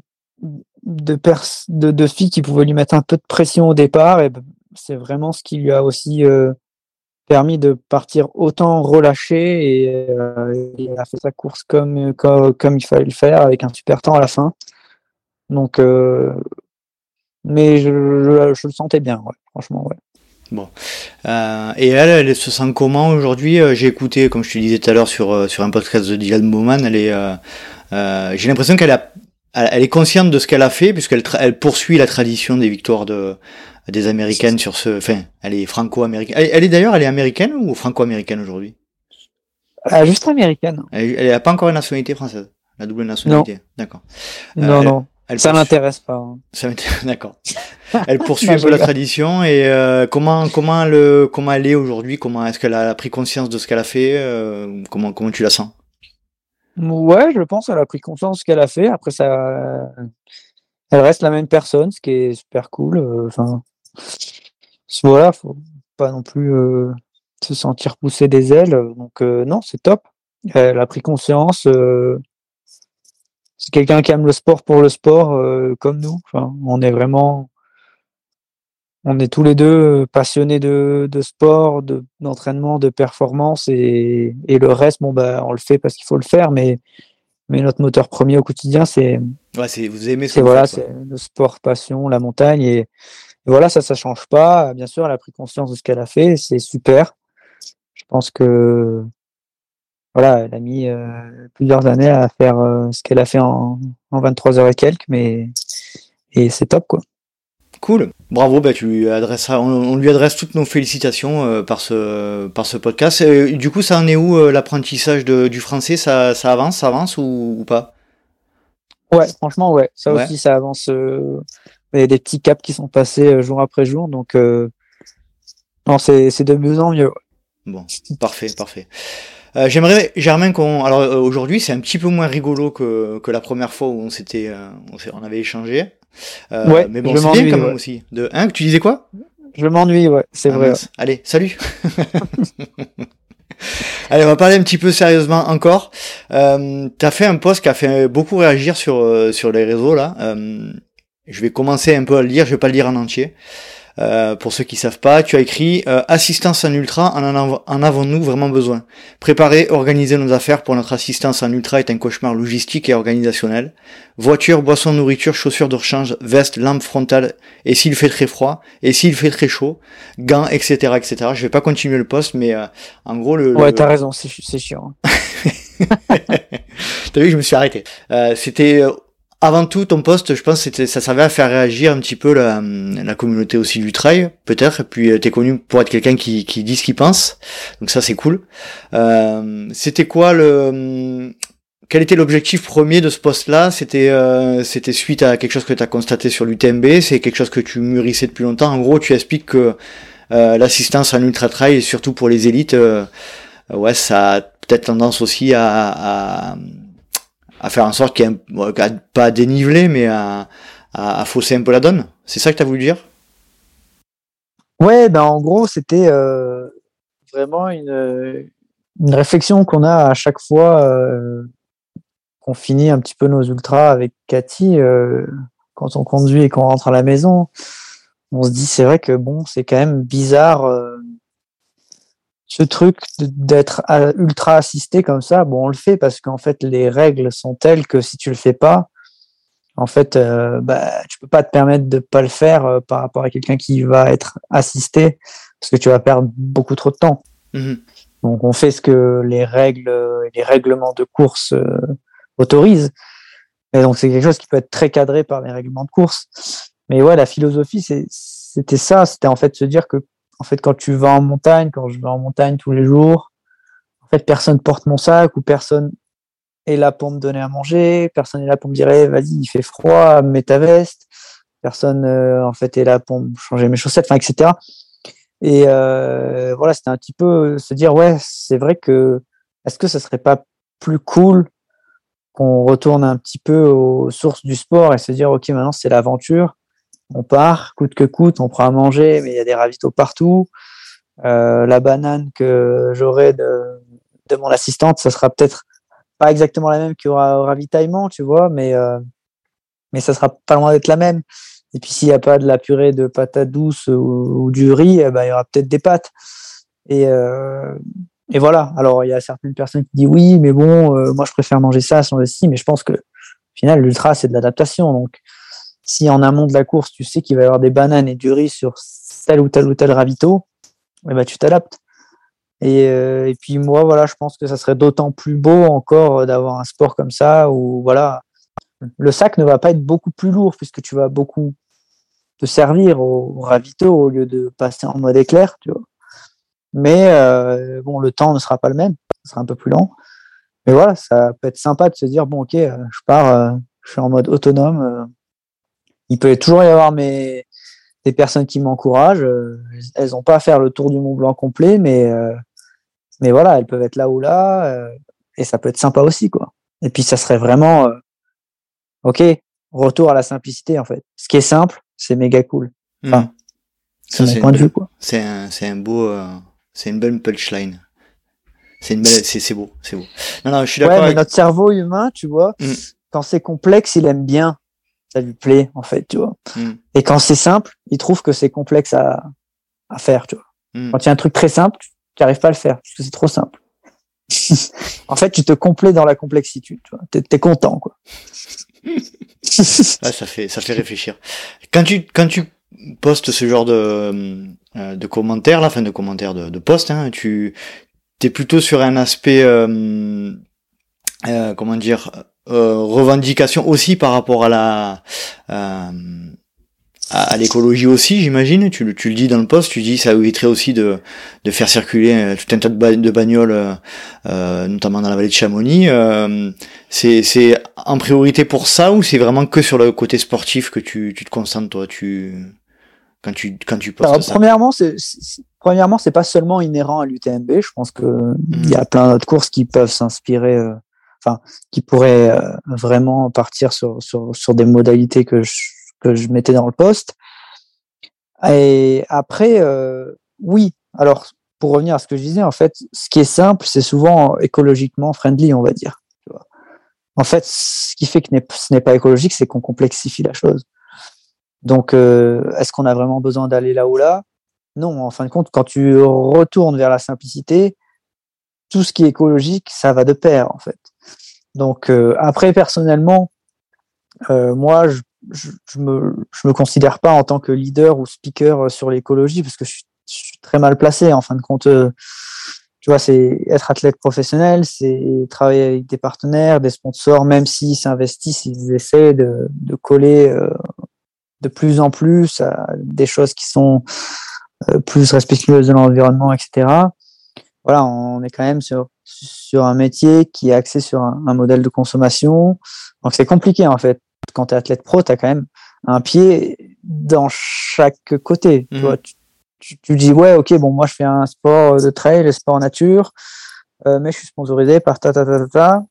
de, filles qui pouvaient lui mettre un peu de pression au départ, et ben, c'est vraiment ce qui lui a aussi euh, permis de partir autant relâché et euh, a fait sa course comme, comme, il fallait le faire avec un super temps à la fin. Donc, mais je, je, le sentais bien, franchement, ouais. Bon. Euh, et elle, elle se sent comment aujourd'hui euh, J'ai écouté, comme je te disais tout à l'heure, sur, euh, sur un podcast de Dylan Bowman, elle est, euh, j'ai l'impression qu'elle a, elle est consciente de ce qu'elle a fait, puisqu'elle elle poursuit la tradition des victoires de, des Américaines sur ce. Enfin, elle est franco-américaine. Elle, est d'ailleurs, elle est américaine ou franco-américaine aujourd'hui? Juste américaine. Elle n'a pas encore une nationalité française, la double nationalité. D'accord. Non, non. Elle ça m'intéresse pas. Hein. Ça d'accord. Elle poursuit un peu la tradition et euh, comment comment le comment elle est aujourd'hui? Comment est-ce qu'elle a pris conscience de ce qu'elle a fait euh, Comment comment tu la sens? Ouais, je pense qu'elle a pris conscience de ce qu'elle a fait. Après ça, elle reste la même personne, ce qui est super cool. Euh, enfin, voilà, faut pas non plus se sentir pousser des ailes. Donc non, c'est top. Elle a pris conscience c'est quelqu'un qui aime le sport pour le sport, euh, comme nous. Enfin, on est vraiment, on est tous les deux passionnés de, de sport, de, d'entraînement, de performance et, et, le reste, bon bah, on le fait parce qu'il faut le faire, mais mais notre moteur premier au quotidien, c'est ouais, c'est vous aimez c'est voilà, c'est le sport, passion, la montagne et, voilà, ça, ça change pas. Bien sûr, elle a pris conscience de ce qu'elle a fait, c'est super. Je pense que voilà, elle a mis euh, plusieurs années à faire euh, ce qu'elle a fait en, en 23 heures et quelques, mais et c'est top quoi. Cool, bravo, bah, tu lui adresseras, on, lui adresse toutes nos félicitations euh, par ce par ce podcast. du coup, ça en est où l'apprentissage du français? Ça, ça avance, ça avance ou, pas? Ouais, franchement, ouais, ça aussi, ça avance. Il y a des petits caps qui sont passés jour après jour, donc non, c'est de mieux en mieux. Bon, parfait, parfait. Euh, J'aimerais, Germain, qu'on. Alors euh, aujourd'hui, c'est un petit peu moins rigolo que, que la première fois où on s'était, euh, on, avait échangé. Euh, Ouais, mais bon, je c'est bien m'ennuie, quand même ouais. aussi. De, hein, tu disais quoi? Je m'ennuie, ouais, c'est Ah, vrai. Allez, salut. Allez, on va parler un petit peu sérieusement encore. Euh, T'as fait un post qui a fait beaucoup réagir sur euh, sur les réseaux là. Euh, je vais commencer un peu à le lire. Je vais pas le lire en entier. Euh, pour ceux qui savent pas, tu as écrit euh, assistance en ultra, en, en, av- en avons-nous vraiment besoin Préparer, organiser nos affaires pour notre assistance en ultra est un cauchemar logistique et organisationnel. Voiture, boisson, nourriture, chaussures de rechange, veste, lampe frontale, et s'il fait très froid, et s'il fait très chaud, gants, etc., etc. Je vais pas continuer le post, mais euh, en gros le. Ouais, le- t'as raison, c'est chiant. T'as vu, je me suis arrêté. Euh, c'était euh, avant tout ton poste, je pense, ça servait à faire réagir un petit peu la, la communauté aussi du trail, peut-être. Et puis euh, t'es connu pour être quelqu'un qui, qui dit ce qu'il pense, donc ça c'est cool. Euh, c'était quoi le hum, quel était l'objectif premier de ce poste-là? C'était euh, c'était suite à quelque chose que tu as constaté sur l'UTMB, c'est quelque chose que tu mûrissais depuis longtemps? En gros, tu expliques que euh, l'assistance en ultra trail, surtout pour les élites, euh, ouais, ça a peut-être tendance aussi à, à, à faire en sorte qu'il y ait à- pas à déniveler, mais à, à, à fausser un peu la donne. C'est ça que tu as voulu dire? Ouais, ben en gros, c'était euh, vraiment une, une réflexion qu'on a à chaque fois euh, qu'on finit un petit peu nos ultras avec Cathy, euh, quand on conduit et qu'on rentre à la maison. On se dit, c'est vrai que bon, c'est quand même bizarre euh, ce truc d'être à- ultra assisté comme ça. Bon, on le fait parce qu'en fait, les règles sont telles que si tu le fais pas, en fait, euh, bah, tu peux pas te permettre de pas le faire euh, par rapport à quelqu'un qui va être assisté parce que tu vas perdre beaucoup trop de temps. Mhm. Donc, on fait ce que les règles, euh, les règlements de course euh, autorisent. Et donc, c'est quelque chose qui peut être très cadré par les règlements de course. Mais ouais, la philosophie, c'était ça. C'était en fait se dire que, en fait, quand tu vas en montagne, quand je vais en montagne tous les jours, en fait, personne porte mon sac ou personne est là pour me donner à manger, personne est là pour me dire, vas-y, il fait froid, mets ta veste. Personne, euh, en fait, est là pour me changer mes chaussettes, enfin, etc. Et euh, voilà, c'était un petit peu se dire, ouais, c'est vrai que, est-ce que ça serait pas plus cool qu'on retourne un petit peu aux sources du sport et se dire, ok, maintenant c'est l'aventure, on part, coûte que coûte, on prend à manger, mais il y a des ravitaux partout. Euh, la banane que j'aurai de, de mon assistante, ça sera peut-être pas exactement la même qu'il y aura au ravitaillement, tu vois, mais, euh, mais ça sera pas loin d'être la même. Et puis s'il n'y a pas de la purée de patates douces ou, du riz, eh ben, il y aura peut-être des pâtes. Et, euh, et voilà. Alors il y a certaines personnes qui disent oui, mais bon, moi je préfère manger ça sans le si, mais je pense que au final l'ultra c'est de l'adaptation. Donc si en amont de la course tu sais qu'il va y avoir des bananes et du riz sur tel ou tel ou tel ravito, eh ben, tu t'adaptes. Et, euh, et puis moi, voilà, je pense que ça serait d'autant plus beau encore d'avoir un sport comme ça où voilà, le sac ne va pas être beaucoup plus lourd puisque tu vas beaucoup te servir au, ravito au lieu de passer en mode éclair, tu vois. Mais euh, bon, le temps ne sera pas le même, ce sera un peu plus lent. Mais voilà, ça peut être sympa de se dire bon, ok, euh, je pars, je suis en mode autonome. Il peut toujours y avoir mes des personnes qui m'encouragent. euh, elles n'ont pas à faire le tour du Mont Blanc complet, mais euh, mais voilà, elles peuvent être là ou là, euh, et ça peut être sympa aussi, quoi. Et puis ça serait vraiment, euh, ok, retour à la simplicité en fait. Ce qui est simple, c'est méga cool. Enfin, Mhm. C'est mon point de belle- vue, quoi. C'est un, c'est un beau, euh, c'est une bonne punchline. C'est une belle, c'est, beau, c'est beau. Non, non, je suis Ouais, d'accord. mais avec- notre cerveau humain, tu vois, Mm. quand c'est complexe, il aime bien. Ça lui plaît, en fait, tu vois. Mm. Et quand c'est simple, il trouve que c'est complexe à, à faire, tu vois. Mm. Quand il y a un truc très simple, tu n'arrives pas à le faire, parce que c'est trop simple. en fait, tu te complais dans la complexité, tu vois. T'es, t'es content, quoi. Ouais, ça fait, ça fait réfléchir. Quand tu, quand tu postes ce genre de, euh, de commentaires, là, enfin de commentaires de, de posts, hein, tu, t'es plutôt sur un aspect, euh, euh, comment dire, euh, revendication aussi par rapport à la, euh, à, l'écologie aussi, j'imagine. Tu, le- tu le dis dans le post, tu dis ça éviterait aussi de, de faire circuler euh, tout un tas de, ba- de bagnoles, euh, notamment dans la vallée de Chamonix. Euh, c'est, en priorité pour ça ou c'est vraiment que sur le côté sportif que tu, tu te concentres toi, tu quand tu quand tu postes Alors, ça? premièrement, c'est, premièrement, c'est pas seulement inhérent à l'UTMB. Je pense que il y a plein d'autres courses qui peuvent s'inspirer, euh, enfin, qui pourraient euh, vraiment partir sur, sur, sur, des modalités que je, que je mettais dans le poste. Et après, euh, oui. Alors, pour revenir à ce que je disais, en fait, ce qui est simple, c'est souvent écologiquement friendly, on va dire. En fait, ce qui fait que ce n'est pas écologique, c'est qu'on complexifie la chose. Donc, euh, est-ce qu'on a vraiment besoin d'aller là ou là? Non, en fin de compte, quand tu retournes vers la simplicité, tout ce qui est écologique, ça va de pair, en fait. Donc, euh, après, personnellement, euh, moi, je, je, me, considère pas en tant que leader ou speaker sur l'écologie parce que je suis, très mal placé. En fin de compte, tu vois, c'est être athlète professionnel, c'est travailler avec des partenaires, des sponsors, même s'ils s'investissent, ils essaient de, de coller de plus en plus à des choses qui sont euh, plus respectueuses de l'environnement, etc. Voilà, on est quand même sur, sur un métier qui est axé sur un, modèle de consommation. Donc c'est compliqué en fait. Quand tu es athlète pro, tu as quand même un pied dans chaque côté. Tu, vois, tu, tu, dis, ouais, ok, bon, moi je fais un sport de trail, le sport nature, euh, mais je suis sponsorisé par ta ta ta ta, ta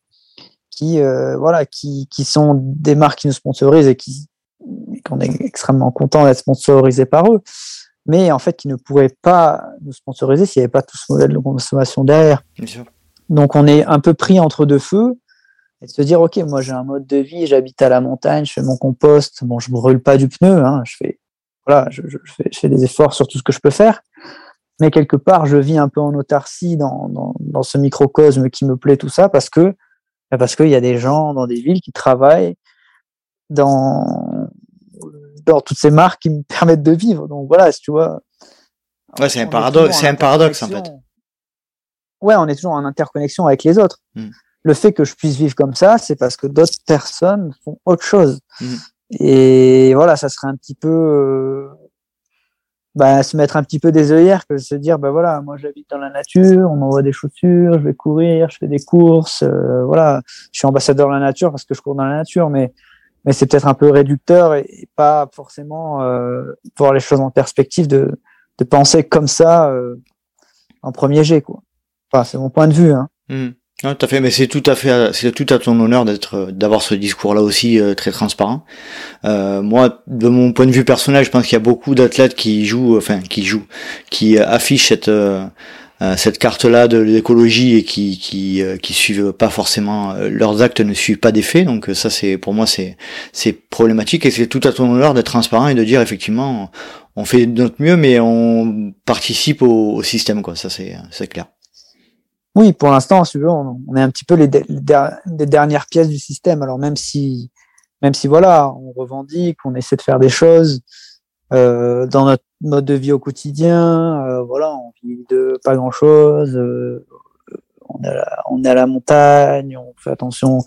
qui, euh, voilà, qui, qui sont des marques qui nous sponsorisent et qui, qu'on est extrêmement content d'être sponsorisé par eux, mais en fait qui ne pourraient pas nous sponsoriser s'il n'y avait pas tout ce modèle de consommation derrière. Donc on est un peu pris entre deux feux et de se dire ok moi j'ai un mode de vie, j'habite à la montagne, je fais mon compost, bon je brûle pas du pneu, hein, je fais voilà, je, fais, je, fais, des efforts sur tout ce que je peux faire, mais quelque part je vis un peu en autarcie dans, dans, dans ce microcosme qui me plaît tout ça parce que parce qu'il y a des gens dans des villes qui travaillent dans toutes ces marques qui me permettent de vivre. Donc voilà, si tu vois. Ouais, c'est un paradoxe, c'est un paradoxe en fait. Ouais, on est toujours en interconnexion avec les autres. Hmm. Le fait que je puisse vivre comme ça, c'est parce que d'autres personnes font autre chose. Hmm. Et voilà, ça serait un petit peu euh, bah, se mettre un petit peu des œillères que se dire bah voilà, moi j'habite dans la nature, on m'envoie des chaussures, je vais courir, je fais des courses, euh, voilà, je suis ambassadeur de la nature parce que je cours dans la nature, mais mais c'est peut-être un peu réducteur et, pas forcément euh, voir les choses en perspective de, de penser comme ça euh, en premier jet quoi. Enfin, c'est mon point de vue. Hein. Mmh. tout à fait, mais c'est tout à fait, c'est tout à ton honneur d'être, d'avoir ce discours-là aussi euh, très transparent. Euh, moi, de mon point de vue personnel, je pense qu'il y a beaucoup d'athlètes qui jouent, enfin, qui jouent, qui affichent cette euh, euh, cette carte-là de l'écologie et qui qui euh, qui suivent pas forcément euh, leurs actes ne suivent pas des faits. Donc ça c'est pour moi c'est c'est problématique et c'est tout à ton honneur d'être transparent et de dire effectivement on fait de notre mieux mais on participe au, système quoi. Ça c'est c'est clair. Oui, pour l'instant, si on, on est un petit peu les, les, dernières pièces du système. Alors même si même si voilà, on revendique, on essaie de faire des choses, euh, dans notre mode de vie au quotidien, euh, voilà, on vit de pas grand chose. Euh, on, est à la, on est à la montagne, on fait attention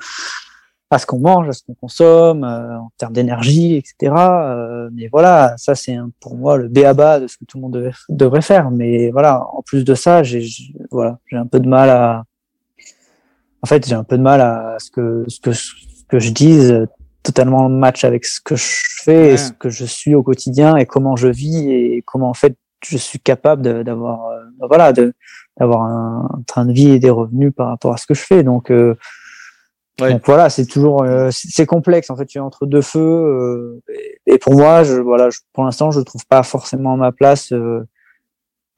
à ce qu'on mange, à ce qu'on consomme, euh, en termes d'énergie, etc. Euh, mais voilà, ça c'est pour moi le béaba de ce que tout le monde devrait faire. Mais voilà, en plus de ça, j'ai voilà, un peu de mal à, en fait, j'ai un peu de mal à ce que ce que ce que je dise totalement match avec ce que je fais et ce que je suis au quotidien et comment je vis et comment en fait je suis capable d'avoir euh, voilà de d'avoir un, train de vie et des revenus par rapport à ce que je fais. Donc euh, donc voilà c'est toujours euh, c'est complexe en fait. Tu es entre deux feux et, pour moi je voilà je, pour l'instant je trouve pas forcément ma place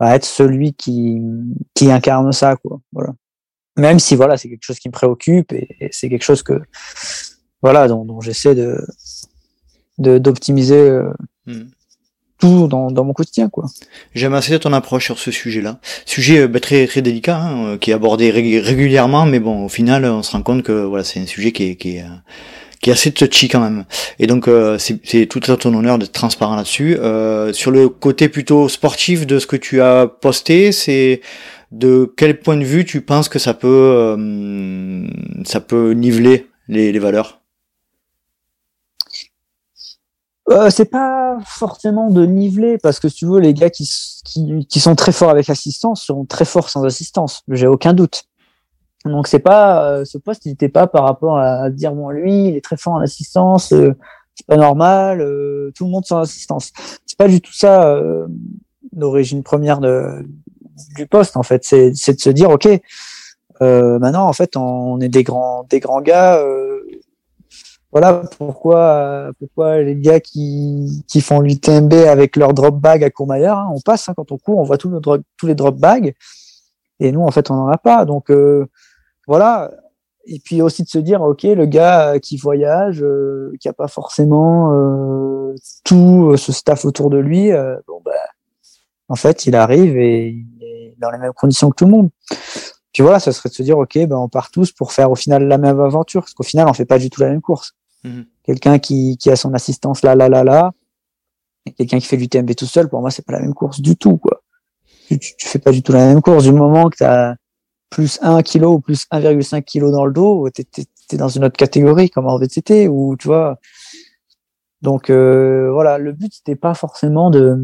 à être celui qui qui incarne ça quoi. Voilà. Même si voilà c'est quelque chose qui me préoccupe et c'est quelque chose que voilà, dont, j'essaie de d'optimiser euh, hmm. tout dans, dans, mon quotidien quoi. J'aime assez ton approche sur ce sujet-là. Sujet euh, bah, très très délicat hein, euh, qui est abordé régulièrement, mais bon au final on se rend compte que voilà c'est un sujet qui est, qui est qui est assez touchy quand même. Et donc c'est tout à ton honneur d'être transparent là-dessus. sur le côté plutôt sportif de ce que tu as posté, c'est de quel point de vue tu penses que ça peut ça peut niveler les, les valeurs? Euh, c'est pas forcément de niveler parce que tu veux les gars qui, qui, qui sont très forts avec assistance seront très forts sans assistance j'ai aucun doute donc c'est pas euh, ce poste il n'était pas par rapport à, dire bon lui il est très fort en assistance euh, c'est pas normal euh, tout le monde sans assistance c'est pas du tout ça l'origine première de, du poste en fait. C'est de se dire ok, euh, maintenant en fait on est des grands des grands gars. Euh, voilà pourquoi les gars qui, qui font l'UTMB avec leur drop bag à Courmayeur, hein, on passe hein, quand on court, on voit tous nos tous les drop bags et nous en fait on n'en a pas. Donc euh, voilà. Et puis aussi de se dire ok le gars qui voyage, euh, qui a pas forcément euh, tout ce staff autour de lui, bah en fait il arrive et il est dans les mêmes conditions que tout le monde. Puis voilà, ça serait de se dire, ok, ben on part tous pour faire au final la même aventure, parce qu'au final, on fait pas du tout la même course. Mhm. Quelqu'un qui, qui a son assistance là, là, là, là, quelqu'un qui fait du TMB tout seul, pour moi, c'est pas la même course du tout, quoi. Tu, tu, fais pas du tout la même course. Du moment que tu as plus 1 kg ou plus 1,5 kg dans le dos, tu es, dans une autre catégorie, comme en VTT, ou tu vois. Donc euh, voilà, le but c'était pas forcément de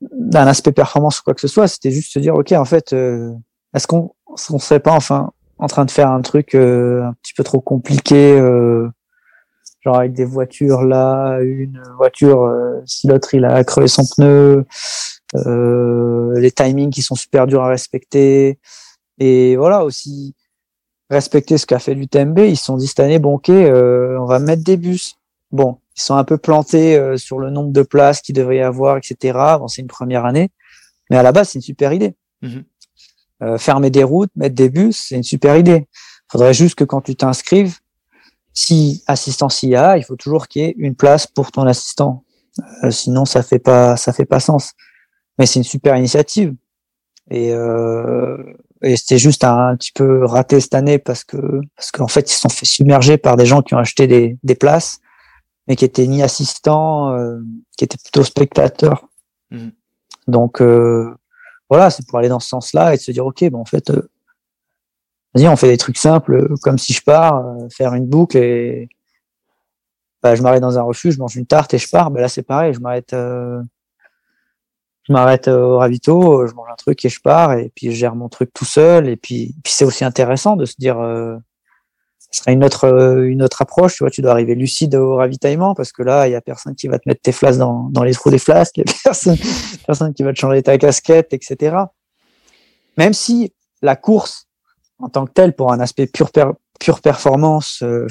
d'un aspect performance ou quoi que ce soit, c'était juste se dire ok en fait euh, est-ce qu'on ne serait pas enfin en train de faire un truc euh, un petit peu trop compliqué, euh, genre avec des voitures là, une voiture, euh, si l'autre il a crevé son pneu, les timings qui sont super durs à respecter, et voilà aussi respecter ce qu'a fait l'UTMB. Ils se sont dit cette année, bon ok, on va mettre des bus. Bon, ils sont un peu plantés sur le nombre de places qu'il devrait y avoir, etc. Bon, c'est une première année, mais à la base c'est une super idée. Mmh euh, fermer des routes, mettre des bus, c'est une super idée. Il faudrait juste que quand tu t'inscrives, si assistance y a, il faut toujours qu'il y ait une place pour ton assistant. Euh, sinon, ça fait pas, ça fait pas sens. Mais c'est une super initiative. Et, euh, et c'était juste un, petit peu raté cette année parce que parce qu'en fait ils se sont fait submerger par des gens qui ont acheté des, des places mais qui étaient ni assistants euh, qui étaient plutôt spectateurs mmh. donc euh, voilà, c'est pour aller dans ce sens-là et se dire, ok, bon, en fait, euh, vas-y, on fait des trucs simples, euh, comme si je pars, euh, faire une boucle et bah, je m'arrête dans un refuge, je mange une tarte et je pars. Bah, là, c'est pareil, je m'arrête, je m'arrête au ravito, je mange un truc et je pars et puis je gère mon truc tout seul. Et puis, puis c'est aussi intéressant de se dire, ce serait une autre euh, une autre approche tu vois tu dois arriver lucide au ravitaillement parce que là il y a personne qui va te mettre tes flasques dans, dans les trous des flasques il y a personne personne qui va te changer ta casquette etc même si la course en tant que telle pour un aspect pure pure performance euh,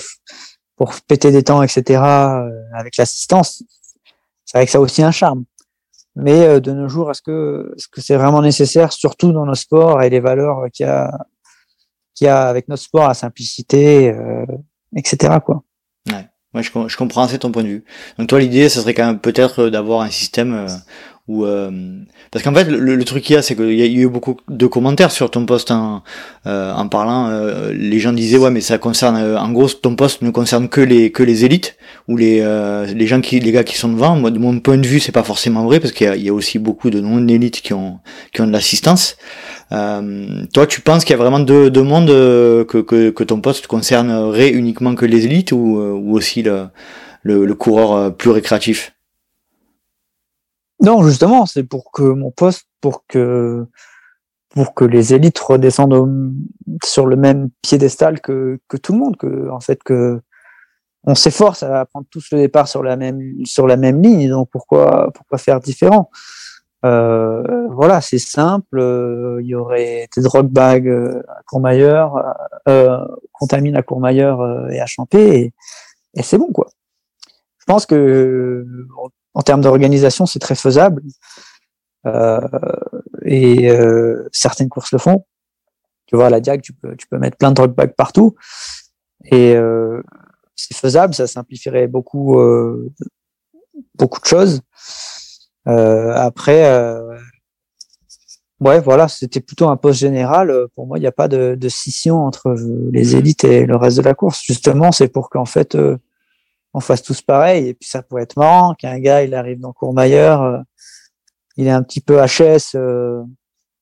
pour péter des temps etc euh, avec l'assistance c'est vrai que ça a aussi un charme. Mais de nos jours est-ce que est-ce que c'est vraiment nécessaire surtout dans nos sports et les valeurs qu'il y a qu'il y a avec notre sport, la simplicité, euh, etc. Quoi. Ouais. Moi, je, comprends assez ton point de vue. Donc toi, l'idée, ce serait quand même peut-être d'avoir un système euh, où, euh, parce qu'en fait, le, truc qu'il y a, c'est qu'il y a eu beaucoup de commentaires sur ton poste en, euh, en parlant. Euh, les gens disaient ouais, mais ça concerne, en gros, ton poste ne concerne que les que les élites ou les les gens qui les gars qui sont devant. Moi, de mon point de vue, c'est pas forcément vrai parce qu'il y, y, a aussi beaucoup de non élites qui ont qui ont de l'assistance. Euh, toi, tu penses qu'il y a vraiment deux, deux mondes euh, que, que, que, ton poste concernerait uniquement que les élites ou, euh, ou aussi le, le, le, coureur plus récréatif? Non, justement, c'est pour que mon poste, pour que pour que les élites redescendent sur le même piédestal que, que tout le monde, que en fait que on s'efforce à prendre tous le départ sur la même sur la même ligne, donc pourquoi pourquoi faire différent? Euh, voilà, c'est simple. Euh, il y aurait des drop bags euh, à Courmayeur, euh, contamine à Courmayeur et à Champé, et, c'est bon quoi. Je pense que en termes d'organisation, c'est très faisable. et certaines courses le font. Tu vois, à la Diag, tu peux, tu peux mettre plein de drop bags partout. Et c'est faisable, ça simplifierait beaucoup, beaucoup de choses. Euh, après, euh, ouais, voilà, c'était plutôt un poste général. Pour moi, il n'y a pas de, de, scission entre les élites et le reste de la course. Justement, c'est pour qu'en fait, euh, on fasse tous pareil. Et puis, ça pourrait être marrant qu'un gars, il arrive dans Courmayeur, il est un petit peu HS,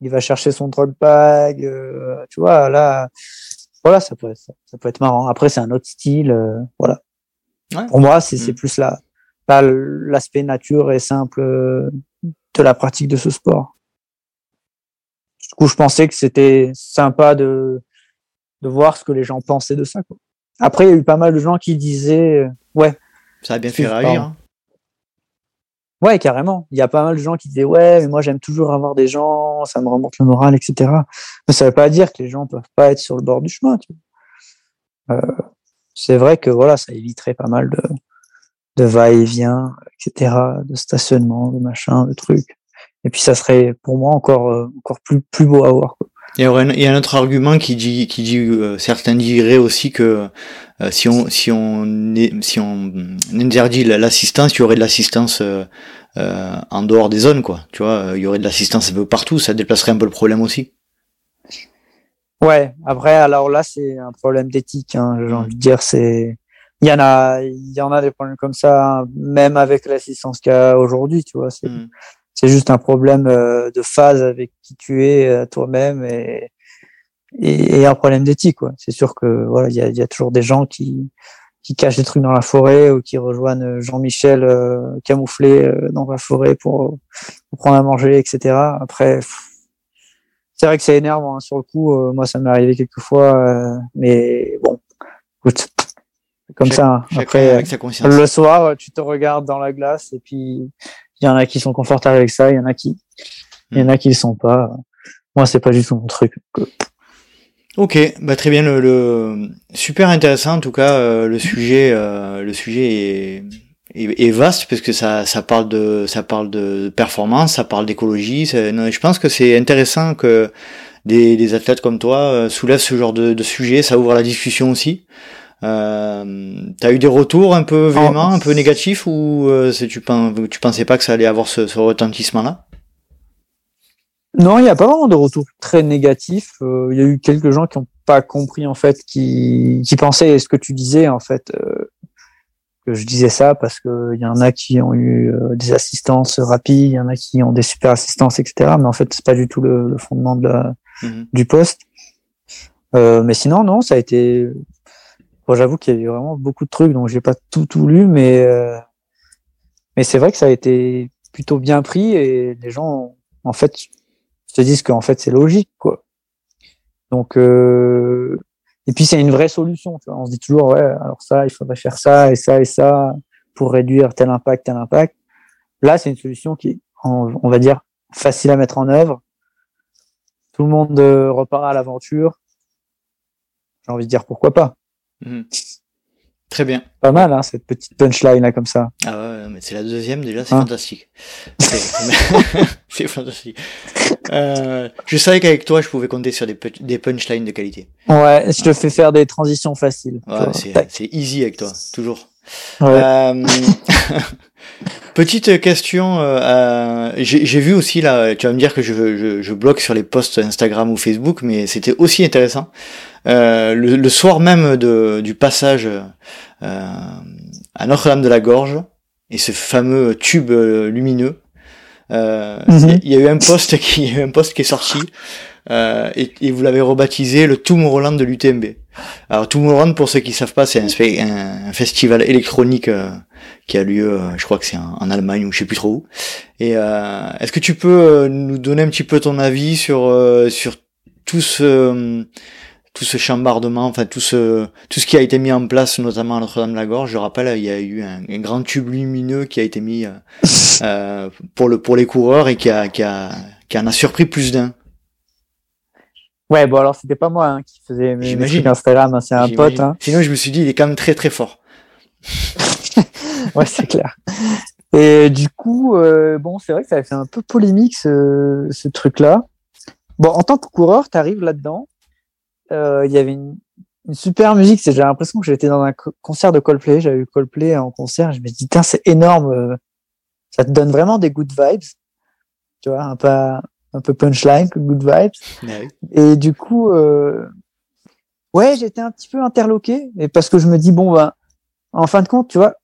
il va chercher son drop bag, tu vois, là, voilà, ça peut être, ça peut être marrant. Après, c'est un autre style, voilà. Pour moi, c'est mm. plus là pas l'aspect nature et simple euh, de la pratique de ce sport. Du coup, je pensais que c'était sympa de, de voir ce que les gens pensaient de ça. Quoi. Après, il y a eu pas mal de gens qui disaient, euh, ouais. Ça a bien fait réagir. Hein. Ouais, carrément. Il y a pas mal de gens qui disaient ouais, mais moi j'aime toujours avoir des gens, ça me remonte le moral, etc. Mais ça veut pas dire que les gens peuvent pas être sur le bord du chemin. Tu vois. Euh, c'est vrai que voilà, ça éviterait pas mal de, de va-et-vient, etc., de stationnement, de machin, de trucs. Et puis ça serait pour moi encore euh, encore plus plus beau à voir. Quoi. Il y, a un, il y a un autre argument qui dit, qui dit euh, certains diraient aussi que euh, si on si on si on interdit l'assistance, il y aurait de l'assistance euh, euh, en dehors des zones, quoi. Tu vois, il y aurait de l'assistance un peu partout, ça déplacerait un peu le problème aussi. Ouais. Après, alors là, c'est un problème d'éthique. Hein, J'ai envie de dire, c'est il y en a, il y en a des problèmes comme ça, même avec l'assistance qu'il y a aujourd'hui. Tu vois, c'est Mm. c'est juste un problème euh, de phase avec qui tu es euh, toi-même et, et, et un problème d'éthique. quoi. C'est sûr que voilà, il y a, il y a toujours des gens qui qui cachent des trucs dans la forêt ou qui rejoignent Jean-Michel euh, camouflé euh, dans la forêt pour, pour prendre à manger, etc. Après, pff, c'est vrai que c'est énervant hein, sur le coup. euh, moi, ça m'est arrivé quelques fois, euh, mais bon, écoute, comme ça. hein. Après, avec sa conscience. le soir, tu te regardes dans la glace et puis il y en a qui sont confortables avec ça, il y en a qui, il y en a qui le sont pas. Moi, c'est pas du tout mon truc. Ok, bah très bien. Le, le- super intéressant en tout cas. euh, le sujet, euh, le sujet est, est, est vaste parce que ça, ça parle de, ça parle de performance, ça parle d'écologie. Je pense que c'est intéressant que des, des athlètes comme toi euh, soulèvent ce genre de, de sujet. Ça ouvre la discussion aussi. Euh, T'as eu des retours un peu véhéments, un peu négatifs ou euh, tu, pen- tu pensais pas que ça allait avoir ce, ce retentissement-là? Non, il n'y a pas vraiment de retour très négatif. Euh, Il y a eu quelques gens qui n'ont pas compris en fait, qui, qui pensaient ce que tu disais en fait, euh, que je disais ça parce que il y en a qui ont eu des assistances rapides, il y en a qui ont des super assistances, etc. Mais en fait, c'est pas du tout le, le fondement de la, Mhm. du poste. Euh, mais sinon, non, ça a été. Bon, j'avoue qu'il y a eu vraiment beaucoup de trucs, donc j'ai pas tout tout lu, mais euh, mais c'est vrai que ça a été plutôt bien pris et les gens, en fait, se disent qu'en fait c'est logique, quoi. Donc euh, et puis c'est une vraie solution. Tu vois. On se dit toujours ouais, alors ça, il faudrait faire ça et ça et ça pour réduire tel impact, tel impact. Là, c'est une solution qui, on va dire, facile à mettre en œuvre. Tout le monde euh, repart à l'aventure. J'ai envie de dire pourquoi pas. Mhm. Très bien. Pas mal, hein, cette petite punchline là comme ça. Ah ouais, mais c'est la deuxième déjà, c'est Hein fantastique. C'est c'est fantastique. Euh, je savais qu'avec toi, je pouvais compter sur des, pu- des punchlines de qualité. Ouais, je te fais faire des transitions faciles. Ouais, c'est easy avec toi, toujours. Ouais. Euh, petite question, euh, j'ai j'ai vu aussi là, tu vas me dire que je, je, je bloque sur les posts Instagram ou Facebook, mais c'était aussi intéressant. Euh, le, le soir même de, du passage euh, à Notre-Dame de la Gorge et ce fameux tube euh, lumineux, euh, Mhm. il y a eu un post qui, il y a eu un post qui est sorti euh, et, et vous l'avez rebaptisé le Tomorrowland de l'UTMB. Alors Tomorrowland, pour ceux qui savent pas, c'est un, un- festival électronique euh, qui a lieu, je crois que c'est en, en Allemagne ou je sais plus trop où. Et euh, est-ce que tu peux nous donner un petit peu ton avis sur euh, sur tout ce tout ce chambardement, enfin tout ce tout ce qui a été mis en place, notamment à Notre-Dame-la-Gorge. Je rappelle, il y a eu un, un grand tube lumineux qui a été mis euh, euh, pour le pour les coureurs et qui a qui a qui en a surpris plus d'un. Ouais, bon alors c'était pas moi hein, qui faisais mes, mes J'imagine. trucs Instagram, hein, c'est un pote. Hein. Sinon, je me suis dit, il est quand même très très fort. Ouais, c'est clair. Et du coup, euh, bon, c'est vrai que ça a fait un peu polémique ce, ce truc-là. Bon, en tant que coureur, tu arrives là-dedans. Euh, Il y avait une, une super musique. c'est- J'ai l'impression que j'étais dans un co- concert de Coldplay. J'avais eu Coldplay en concert. Je me dis, tiens, c'est énorme. euh, Ça te donne vraiment des good vibes. Tu vois, un peu, un peu punchline, good vibes. Et du coup, euh, ouais, j'étais un petit peu interloqué, et parce que je me dis bon ben, en fin de compte, tu vois,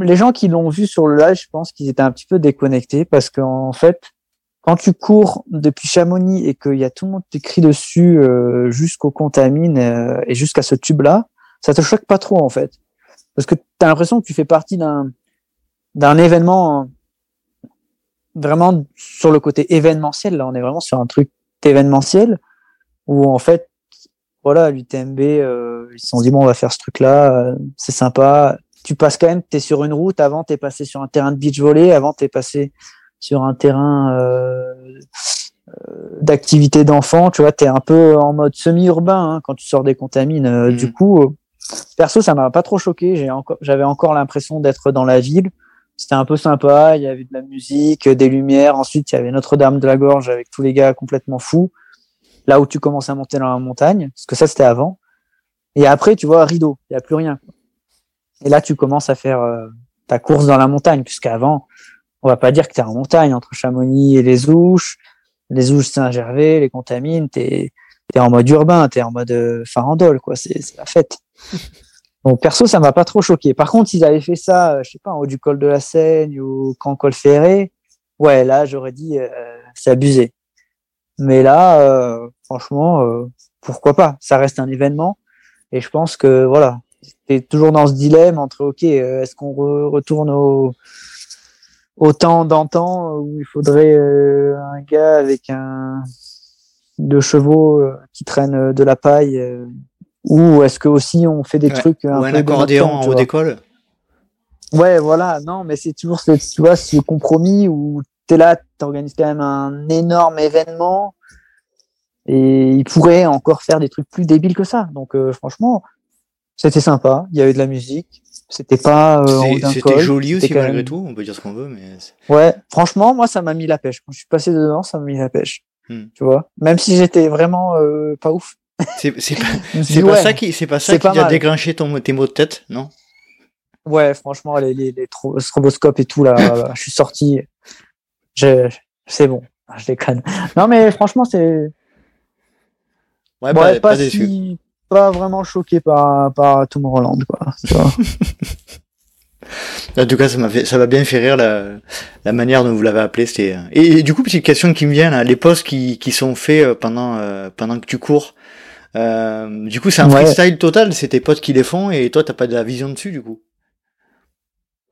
les gens qui l'ont vu sur le live, je pense qu'ils étaient un petit peu déconnectés, parce qu'en fait, quand tu cours depuis Chamonix et qu'il y a tout le monde qui crie dessus euh, jusqu'au contamine euh, et jusqu'à ce tube-là, ça te choque pas trop en fait, parce que tu as l'impression que tu fais partie d'un d'un événement vraiment sur le côté événementiel. Là, on est vraiment sur un truc événementiel où en fait, voilà, l'UTMB, euh, ils se sont dit bon, on va faire ce truc-là, euh, c'est sympa. tu passes quand même, tu es sur une route, avant tu es passé sur un terrain de beach volley, avant tu es passé sur un terrain euh, euh, d'activité d'enfant, tu vois, tu es un peu en mode semi-urbain hein, quand tu sors des contamines. Euh. Du coup, euh, perso, ça m'a pas trop choqué, j'ai encore, j'avais encore l'impression d'être dans la ville. C'était un peu sympa, il y avait de la musique, des lumières, ensuite il y avait Notre-Dame de la Gorge avec tous les gars complètement fous. Là où tu commences à monter dans la montagne, parce que ça c'était avant. Et après, tu vois, rideau, il n'y a plus rien. Et là, tu commences à faire euh, ta course dans la montagne, puisqu'avant, on va pas dire que tu es en montagne entre Chamonix et les Ouches, les Ouches Saint-Gervais, les Contamines, tu es, en mode urbain, tu es en mode euh, farandole, quoi, c'est la fête. Donc perso, ça m'a pas trop choqué. Par contre, s'ils avaient fait ça, euh, je sais pas, en haut du col de la Seine ou quand col ferré, ouais, là, j'aurais dit, euh, c'est abusé. Mais là, euh, franchement, euh, pourquoi pas? Ça reste un événement. Et je pense que, voilà, tu es toujours dans ce dilemme entre, OK, euh, est-ce qu'on re- retourne au, au temps d'antan où il faudrait euh, un gars avec un deux chevaux euh, qui traîne euh, de la paille euh, ou est-ce que aussi on fait des Ouais. trucs un Ou peu un accordéon en haut d'école. Ouais, voilà, non, mais c'est toujours ce, tu vois, ce compromis où tu es là, tu organises quand même un énorme événement et il pourrait encore faire des trucs plus débiles que ça. Donc, euh, franchement, c'était sympa. Il y avait de la musique. C'était pas euh, C'était joli aussi malgré même- tout, on peut dire ce qu'on veut, mais Ouais, franchement, moi, ça m'a mis la pêche. Quand je suis passé dedans, ça m'a mis la pêche. Hmm. Tu vois, même si j'étais vraiment euh, pas ouf. c'est pas, ça qui c'est pas ça qui a mal. déclenché ton tes mots de tête, non? Ouais, franchement, les, les, les tro- stroboscopes et tout, là, là, je suis sorti. C'est bon. Ah, Je déconne. Non, mais franchement, c'est Ouais, ouais, pas, pas, pas déçu. si, pas vraiment choqué par, par Tom Holland, quoi. Tu vois. En tout cas, ça m'a fait, ça m'a bien fait rire la, la manière dont vous l'avez appelé. C'était et, et du coup, petite question qui me vient là, les posts qui, qui sont faits euh, pendant euh, pendant que tu cours. Euh, du coup, c'est un Ouais. freestyle total. C'est tes potes qui les font et toi, t'as pas de la vision dessus du coup?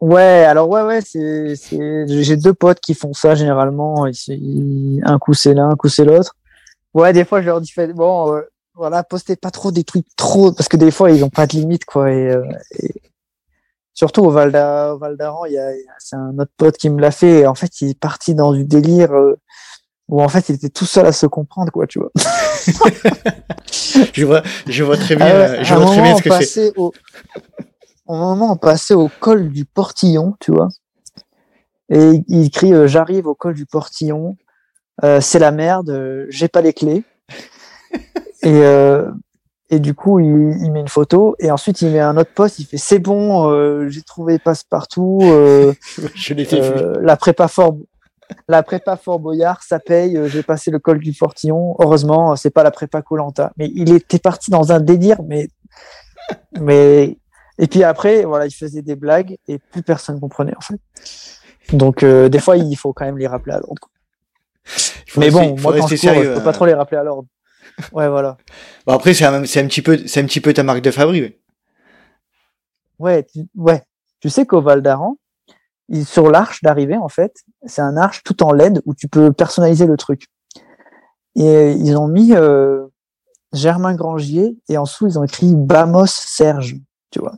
Ouais, alors ouais, ouais, c'est, c'est, j'ai deux potes qui font ça généralement. Ils, se- ils- un coup c'est l'un, un coup c'est l'autre. Ouais, des fois je leur dis faites- bon, euh, voilà, postez pas trop des trucs trop parce que des fois ils ont pas de limite quoi. Et, euh, et surtout au Val d'Aran, il y a, c'est un autre pote qui me l'a fait. Et en fait, il est parti dans du délire euh, où en fait il était tout seul à se comprendre quoi, tu vois. Je vois, je vois très bien, Ah ouais, euh, je vois très bien ce que c'est. Au... au moment, on passait au col du Portillon, tu vois. Et il crie euh, J'arrive au col du Portillon, euh, c'est la merde, euh, j'ai pas les clés. et, euh, et du coup, il, il met une photo et ensuite il met un autre post. Il fait C'est bon, euh, j'ai trouvé passe-partout. euh, Je l'ai euh, la prépa fort la prépa Fort Boyard ça paye j'ai passé le col du Fortillon heureusement c'est pas la prépa Colanta mais il était parti dans un délire mais mais et puis après voilà il faisait des blagues et plus personne comprenait en fait donc euh, des fois il faut quand même les rappeler à l'ordre mais bon moi quand je cours sérieux, je peux hein. pas trop les rappeler à l'ordre ouais voilà Bon, après, c'est un, un petit peu, c'est un petit peu ta marque de fabrique. Ouais, tu, ouais. Tu sais qu'au Val d'Aran, sur l'arche d'arrivée, en fait, c'est un arche tout en LED où tu peux personnaliser le truc. Et ils ont mis euh, Germain Grangier et en dessous, ils ont écrit Bamos Serge, tu vois.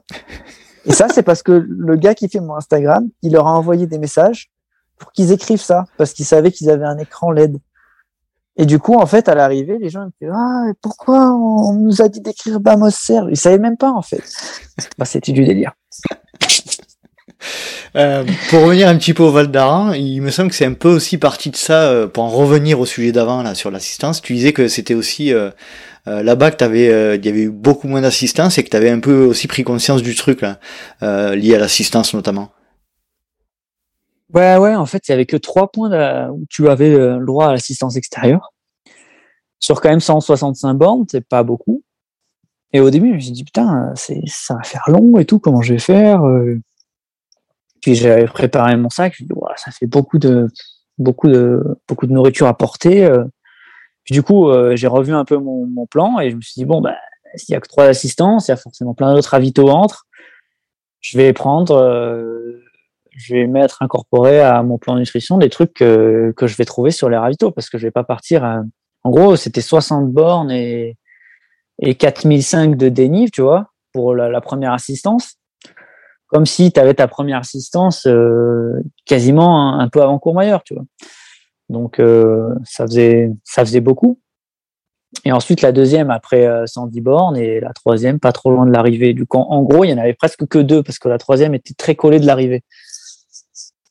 Et ça, c'est parce que le gars qui fait mon Instagram, il leur a envoyé des messages pour qu'ils écrivent ça, parce qu'ils savaient qu'ils avaient un écran LED. Et du coup, en fait, à l'arrivée, les gens me disaient Ah, pourquoi on nous a dit d'écrire Bamos Serge Ils savaient même pas, en fait. Bah, c'était du délire. Euh, pour revenir un petit peu au Val d'Aran, il me semble que c'est un peu aussi partie de ça, euh, pour en revenir au sujet d'avant, là, sur l'assistance. Tu disais que c'était aussi euh, euh, là-bas que t'avais, il y avait eu beaucoup moins d'assistance et que t'avais un peu aussi pris conscience du truc, là, lié à l'assistance notamment. Ouais, ouais, en fait, il y avait que trois points où tu avais euh, le droit à l'assistance extérieure. Sur quand même 165 bornes, c'est pas beaucoup. Et au début, je me suis dit, putain, c'est, ça va faire long et tout, comment je vais faire euh. Puis j'avais préparé mon sac, je me suis dit, Ouah, ça fait beaucoup de, beaucoup de, beaucoup de nourriture à porter. euh. Puis du coup, euh, j'ai revu un peu mon, plan et je me suis dit, bon, bah, s'il y a que trois assistances, il y a forcément plein d'autres ravitaux entre. Je vais prendre, euh, je vais mettre incorporé à mon plan nutrition des trucs que, que je vais trouver sur les ravitaux parce que je vais pas partir à... En gros, c'était 60 bornes et, et 4005 de dénive, tu vois, pour la, première assistance. comme si tu avais ta première assistance quasiment un, peu avant Courmayeur, tu vois. Donc ça faisait ça faisait beaucoup. Et ensuite la deuxième après Sandy Born et la troisième pas trop loin de l'arrivée. Du coup, en gros, il y en avait presque que deux parce que la troisième était très collée de l'arrivée.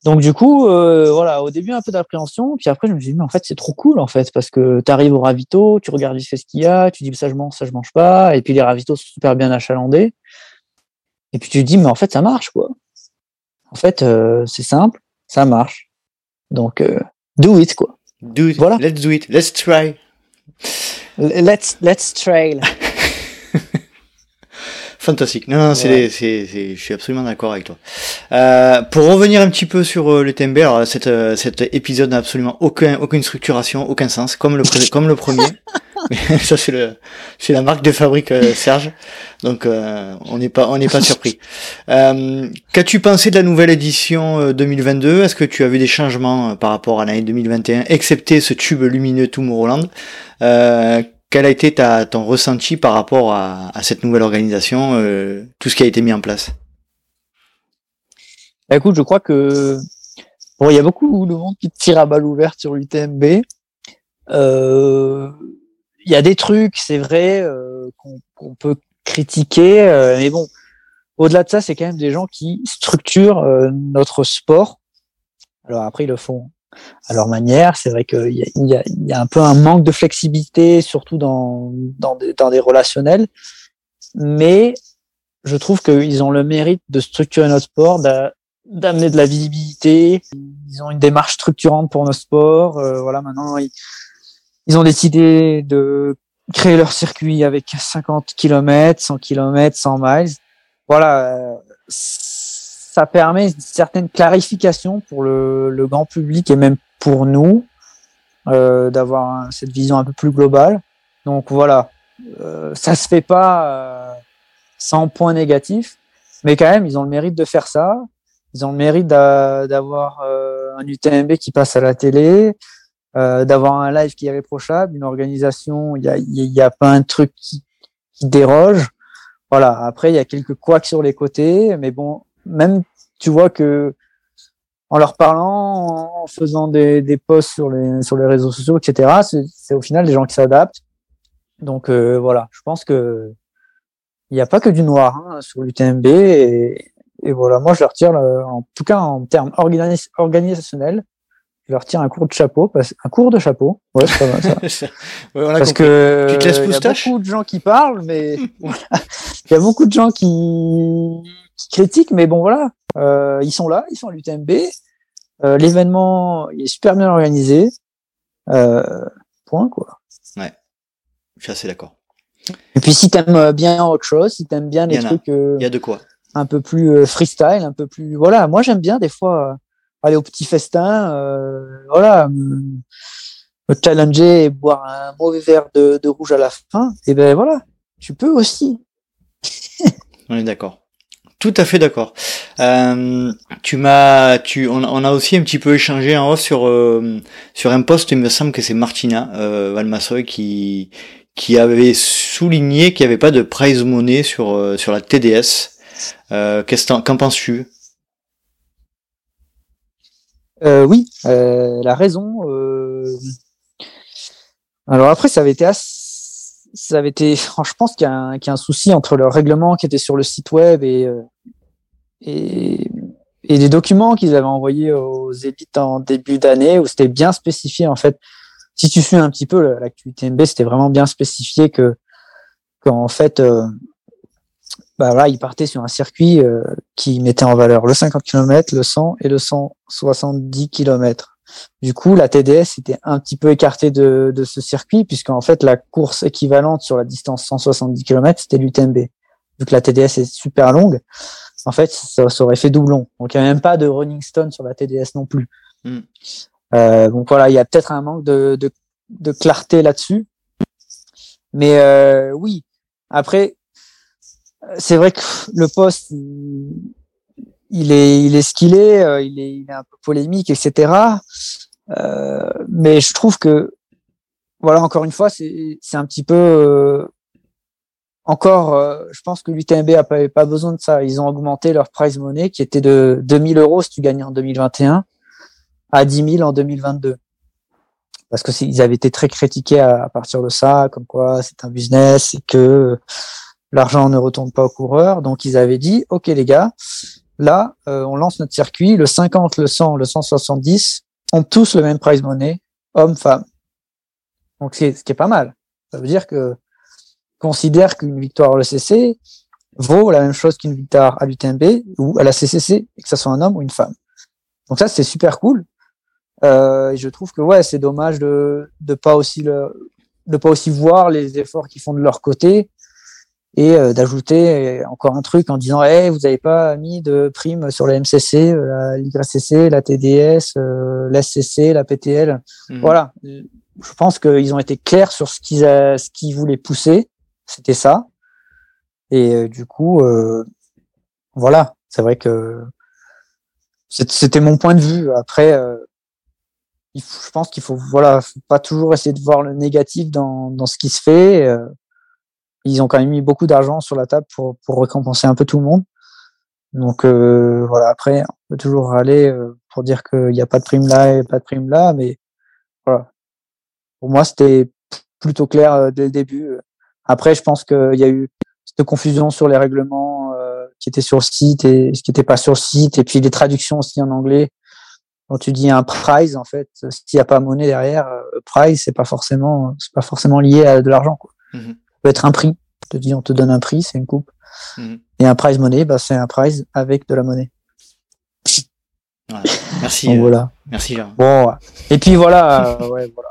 Donc du coup, euh, voilà, au début un peu d'appréhension, puis après je me suis dit mais en fait c'est trop cool en fait parce que tu arrives au ravito, tu regardes vite fait ce qu'il y a, tu dis ça je mange, ça je mange pas, et puis les ravitaux sont super bien achalandés, et puis tu te dis mais en fait ça marche quoi. En fait euh, c'est simple, ça marche. Donc euh, do it quoi. Do it. Voilà. Let's do it. Let's try. Let's let's trail. Fantastique. Non, non, c'est, c'est, je suis absolument d'accord avec toi. Euh, pour revenir un petit peu sur euh, le TMB, alors cette, euh, cet épisode n'a absolument aucun, aucune structuration, aucun sens, comme le, comme le premier. ça c'est le, c'est la marque de fabrique euh, Serge. Donc on n'est pas, on n'est pas surpris. qu'as-tu pensé de la nouvelle édition 2022 Est-ce que tu as vu des changements par rapport à l'année 2021, excepté ce tube lumineux Tomorrowland? Quel a été ton ressenti par rapport à, cette nouvelle organisation, euh, tout ce qui a été mis en place? Bah, Écoute, je crois que bon, il y a beaucoup de monde qui tire à balle ouverte sur l'UTMB. Euh, il y a des trucs, c'est vrai, euh, qu'on peut critiquer, mais bon, au-delà de ça, c'est quand même des gens qui structurent notre sport. Alors après, ils le font à leur manière. C'est vrai qu'il y, y, y a, un peu un manque de flexibilité, surtout dans, dans, des, dans des relationnels. Mais je trouve qu'ils ont le mérite de structurer notre sport, d'amener de la visibilité. Ils ont une démarche structurante pour nos sports. Euh, voilà, maintenant, ils, ils, ont décidé de créer leur circuit avec 50 km, 100 km, 100 miles. Voilà, euh, ça permet une certaine clarification pour le, le grand public et même pour nous euh, d'avoir cette vision un peu plus globale. Donc voilà, euh, ça se fait pas euh, sans point négatif, mais quand même ils ont le mérite de faire ça. Ils ont le mérite d'avoir euh, un UTMB qui passe à la télé, euh, d'avoir un live qui est réprochable, une organisation, il y a, y a pas un truc qui, qui déroge. Voilà. Après, il y a quelques couacs sur les côtés, mais bon, même tu vois que en leur parlant, en faisant des, des posts sur les, sur les réseaux sociaux, etc., c'est au final des gens qui s'adaptent. Donc euh, voilà, je pense que il n'y a pas que du noir hein, sur l'UTMB et, et, voilà, moi je leur tire, en tout cas en termes organisationnels, je leur tire un cours de chapeau, un cours de chapeau, ouais, c'est pas mal ça. parce que il y a beaucoup de gens qui parlent, mais il y a beaucoup de gens qui qui critiquent, mais bon voilà, euh, ils sont là, ils sont à l'UTMB. Euh, L'événement est super bien organisé. Euh, point quoi. Ouais, je suis assez d'accord. Et puis si t'aimes bien autre chose, si t'aimes bien les trucs, il y a de quoi. Un peu plus freestyle, un peu plus. Voilà, moi j'aime bien des fois aller au petit festin, voilà, me, challenger et boire un mauvais verre de, de rouge à la fin. Et ben voilà, tu peux aussi. On est d'accord. Tout à fait d'accord. Euh, tu m'as, tu, on, a aussi un petit peu échangé en off sur euh, sur un post. Il me semble que c'est Martina euh, qui qui avait souligné qu'il n'y avait pas de prize money sur euh, sur la TDS. Euh, qu'en penses-tu? Oui, la raison. Alors après, ça avait été assez ça avait été, je pense qu'il y, y, a un souci entre le règlement qui était sur le site web et, et, et des documents qu'ils avaient envoyés aux élites en début d'année où c'était bien spécifié en fait. Si tu suis un petit peu l'actualité MB, c'était vraiment bien spécifié que qu'en fait, euh, bah voilà, ils partaient sur un circuit euh, qui mettait en valeur le 50 km, le 100 et le 170 km. Du coup, la TDS était un petit peu écartée de, de ce circuit puisqu'en fait, la course équivalente sur la distance 170 km, c'était l'UTMB. Vu que la TDS est super longue, en fait, ça, aurait fait doublon. Donc, il n'y a même pas de running stone sur la TDS non plus. Hmm. Euh, donc voilà, il y a peut-être un manque de, de, de clarté là-dessus. Mais euh, oui, après, c'est vrai que le poste, il, est, il est ce qu'il est, euh, il est, il est un peu polémique, etc. Euh, mais je trouve que, voilà, encore une fois, c'est un petit peu encore, euh, je pense que l'UTMB a pas, besoin de ça. Ils ont augmenté leur prize money qui était de 2000 euros si tu gagnais en 2021 à 10 000 en 2022. Parce que ils avaient été très critiqués à, partir de ça, comme quoi c'est un business et que l'argent ne retourne pas aux coureurs. Donc ils avaient dit, ok les gars, là euh, on lance notre circuit, le 50, le 100, le 170 ont tous le même prize money, homme-femme. Donc c'est ce qui est pas mal. Ça veut dire que considère qu'une victoire au CC vaut la même chose qu'une victoire à l'UTMB ou à la CCC, que ce soit un homme ou une femme. Donc ça, c'est super cool. Euh, et je trouve que ouais, c'est dommage de de pas aussi le de pas aussi voir les efforts qu'ils font de leur côté et euh, d'ajouter encore un truc en disant hey, vous n'avez pas mis de prime sur la MCC, la l'YCC, la TDS, euh, la la PTL. Mhm. Voilà. Je pense qu'ils ont été clairs sur ce qu'ils ce qu'ils voulaient pousser c'était ça. Et euh, du coup, euh, voilà, c'est vrai que c'était mon point de vue. Après, euh, je pense qu'il faut, voilà, pas toujours essayer de voir le négatif dans, dans ce qui se fait. ils ont quand même mis beaucoup d'argent sur la table pour, pour récompenser un peu tout le monde. Donc voilà, après, on peut toujours râler pour dire qu'il n'y a pas de prime là et pas de prime là, mais voilà. Pour moi, c'était plutôt clair dès le début. Après, je pense qu'il y a eu cette confusion sur les règlements euh, qui étaient sur le site et ce qui n'était pas sur le site, et puis les traductions aussi en anglais. Quand tu dis un prize, en fait, s'il n'y a pas monnaie derrière, euh, prize, c'est pas forcément, c'est pas forcément lié à de l'argent. Quoi. Mm-hmm. Ça peut être un prix. On te dit, on te donne un prix, c'est une coupe. Mm-hmm. Et un prize monnaie, bah, c'est un prize avec de la monnaie. Merci. Euh, voilà. Merci. Bon. Et puis voilà. ouais, voilà.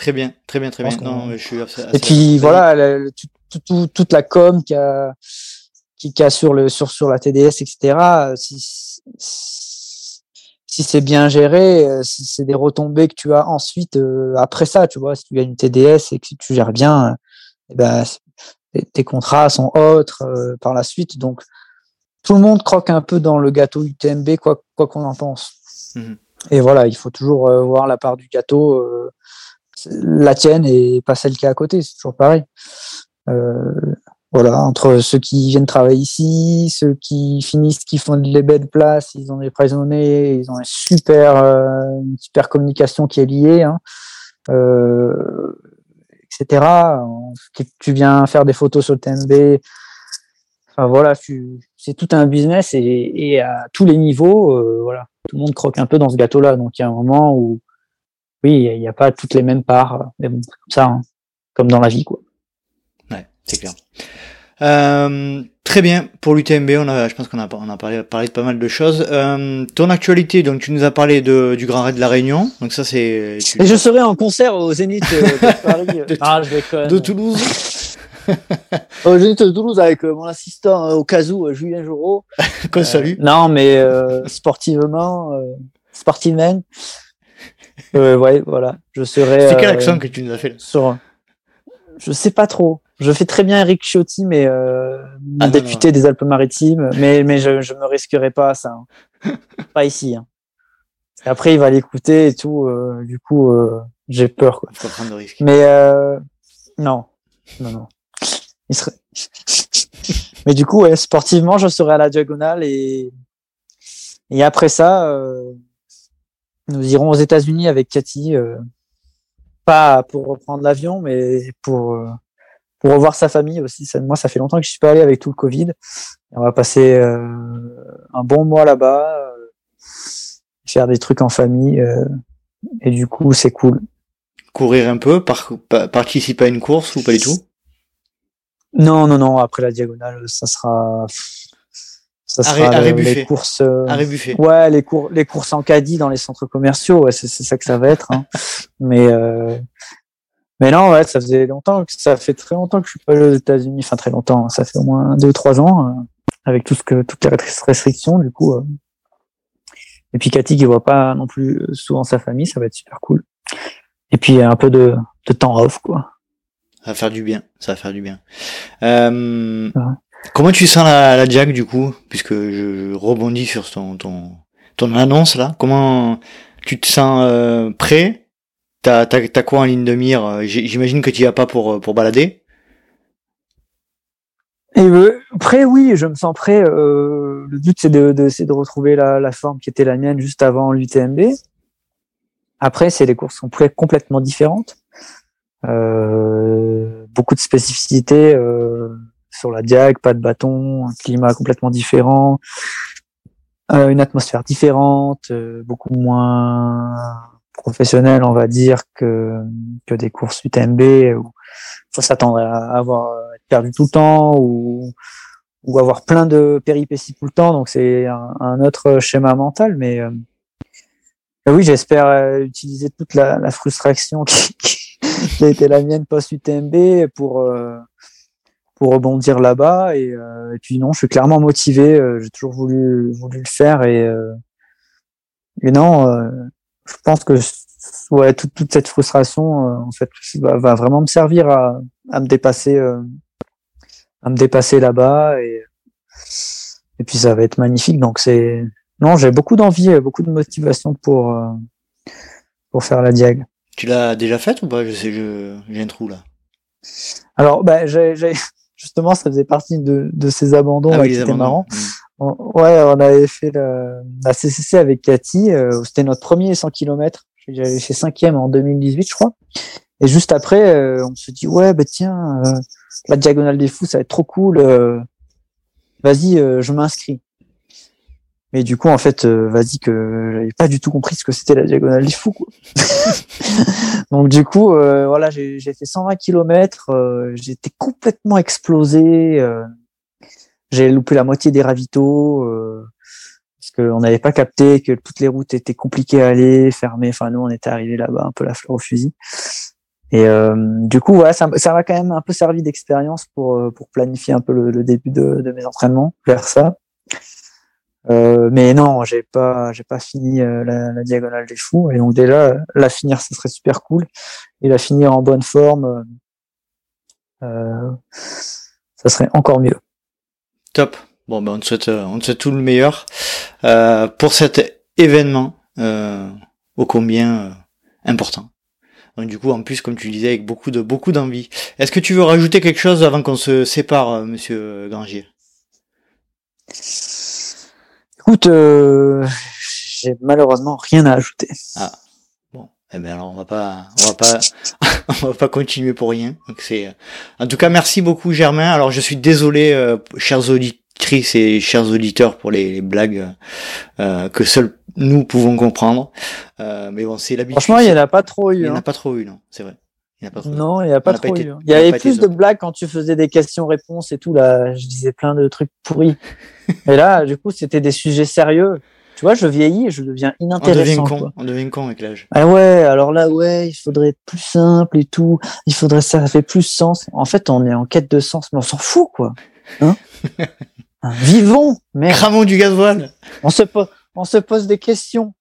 Très bien, très bien, très bien. Non, je suis Et puis voilà, toute la com qui a, qui, a sur le sur sur la TDS, etc. Si, si c'est bien géré, si c'est des retombées que tu as ensuite euh, après ça, tu vois, si tu as une TDS et que tu gères bien, eh ben tes contrats sont autres euh, par la suite. Donc tout le monde croque un peu dans le gâteau UTMB, quoi quoi qu'on en pense. Mmh et voilà, il faut toujours euh, voir la part du gâteau la tienne et pas celle qui est à côté. C'est toujours pareil. Euh, voilà, entre ceux qui viennent travailler ici, ceux qui finissent, qui font les belles places, ils ont des prisonniers, ils ont une super, euh, une super communication qui est liée, hein, euh, etc. Tu viens faire des photos sur le TMB, enfin voilà, c'est tout un business et, et, à tous les niveaux, voilà, tout le monde croque un peu dans ce gâteau-là. Donc il y a un moment où oui, il n'y a pas toutes les mêmes parts, mais bon, comme ça, hein, comme dans la vie, quoi. Ouais, c'est clair. Euh, très bien pour l'UTMB, on a, je pense qu'on a, on a parlé, parlé de pas mal de choses. Euh, ton actualité, donc tu nous as parlé de, du Grand Raid de la Réunion, donc ça c'est. Et je serai en concert au Zénith euh, de Paris. de, ah, je de Toulouse. au Zénith de Toulouse avec mon assistant au cas où, Julien Joureau. Qu'on salue. Non, mais sportivement, sportivement, euh, ouais, voilà. Je serai. C'est quel euh, accent que tu nous as fait Sur. Je sais pas trop. Je fais très bien Eric Ciotti, mais euh, ah, député des Alpes-Maritimes. Mais mais je je me risquerai pas à ça. Hein. pas ici. Hein. Après, il va l'écouter et tout. Euh, du coup, euh, j'ai peur. Quoi. prendre de. Mais euh, non, non, non. Il serait... mais du coup, ouais, sportivement, je serai à la diagonale et et après ça. Nous irons aux États-Unis avec Cathy, euh, pas pour reprendre l'avion, mais pour euh, pour revoir sa famille aussi. moi, ça fait longtemps que je suis pas allé avec tout le Covid. on va passer euh, un bon mois là-bas, faire des trucs en famille, et du coup, c'est cool. Courir un peu, participer à une course ou pas du tout? Non, non, non. Après la diagonale, ça sera ça sera les courses. Euh, ouais, les cours, les courses en caddie dans les centres commerciaux. Ouais, c'est ça que ça va être. Hein. mais euh, mais non, ouais, ça faisait longtemps, ça fait très longtemps que je suis pas allé aux États-Unis. Enfin, très longtemps. Ça fait au moins deux ou trois ans euh, avec tout ce que toutes les restrictions. Du coup. Et puis Cathy qui voit pas non plus souvent sa famille, ça va être super cool. Et puis un peu de, de temps off, quoi. Ça va faire du bien. Ça va faire du bien. Euh, Comment tu sens la, la Jack du coup, puisque je rebondis sur ton ton, ton annonce là. Comment tu te sens euh, prêt? T'as t'as quoi en ligne de mire? J'imagine que tu y vas pas pour pour balader. Et prêt, oui, je me sens prêt. le but, c'est de, de, de retrouver la, la, forme qui était la mienne juste avant l'UTMB. Après, c'est les courses sont complètement différentes. Euh, beaucoup de spécificités euh, sur la diag, pas de bâton, un climat complètement différent, euh, une atmosphère différente, euh, beaucoup moins professionnelle, on va dire, que, que des courses UTMB où faut s'attendre à avoir perdu tout le temps ou, ou avoir plein de péripéties tout le temps. Donc c'est un, autre schéma mental, mais euh, oui, j'espère utiliser toute la, la frustration qui, qui, a été la mienne post UTMB pour pour rebondir là-bas. Et, euh, et, puis non, je suis clairement motivé. Euh, j'ai toujours voulu voulu le faire et euh, et non, je pense que ouais toute, toute cette frustration en fait va, va, vraiment me servir à, à me dépasser à me dépasser là-bas et et puis ça va être magnifique. Donc c'est non, j'ai beaucoup d'envie, beaucoup de motivation pour pour faire la diag. Tu l'as déjà faite ou pas? Je sais, j'ai un trou là. Alors, bah, j'ai justement, ça faisait partie de, de ces abandons ah qui étaient marrants. Mm. ouais, on avait fait la CCC avec Cathy. Euh, C'était notre premier 100 km. J'avais fait cinquième en 2018, je crois. Et juste après, euh, on se dit ouais, bah tiens, euh, la diagonale des fous, ça va être trop cool. Euh, vas-y, je m'inscris. Mais du coup, en fait, euh, vas-y que j'avais pas du tout compris ce que c'était la diagonale des fous. Quoi. Donc du coup, euh, voilà, j'ai fait 120 km, euh, j'étais complètement explosé, euh, j'ai loupé la moitié des ravitaux parce qu'on n'avait pas capté que toutes les routes étaient compliquées à aller, fermées. Enfin, nous, on était arrivé là-bas un peu la fleur au fusil. Et du coup, voilà, ça m'a quand même un peu servi d'expérience pour pour planifier un peu le, le début de, de mes entraînements vers ça. Euh, mais non, j'ai pas, j'ai pas fini euh, la, la, diagonale des fous. Et donc déjà, la finir, ce serait super cool. Et la finir en bonne forme, euh, ça serait encore mieux. Top. Bon, ben on te souhaite, on te souhaite tout le meilleur pour cet événement ô combien important. Donc du coup, en plus, comme tu disais, avec beaucoup de beaucoup d'envie. Est-ce que tu veux rajouter quelque chose avant qu'on se sépare, Monsieur Grangier? Écoute, euh, j'ai malheureusement rien à ajouter. Ah bon, eh ben alors on va pas, on va pas, on va pas continuer pour rien. Donc c'est, en tout cas, merci beaucoup Germain. Alors je suis désolé, euh, chers auditrices et chers auditeurs, pour les, blagues euh, que seuls nous pouvons comprendre. Euh, mais bon, c'est l'habitude. Franchement, il y en a pas trop eu. Il y en a hein. pas trop eu, non, c'est vrai. Il y a pas trop non, il n'y a pas trop. Il y avait plus de blagues quand tu faisais des questions-réponses et tout. Là, je disais plein de trucs pourris. et là, du coup, c'était des sujets sérieux. Tu vois, je vieillis et je deviens inintéressant. On devient con, on devient con avec l'âge. Ah ouais, alors là, ouais, il faudrait être plus simple et tout. Il faudrait, ça fait plus sens. En fait, on est en quête de sens, mais on s'en fout, quoi. Hein Vivons, mais. Cramons du gasoil. On se, on se pose des questions.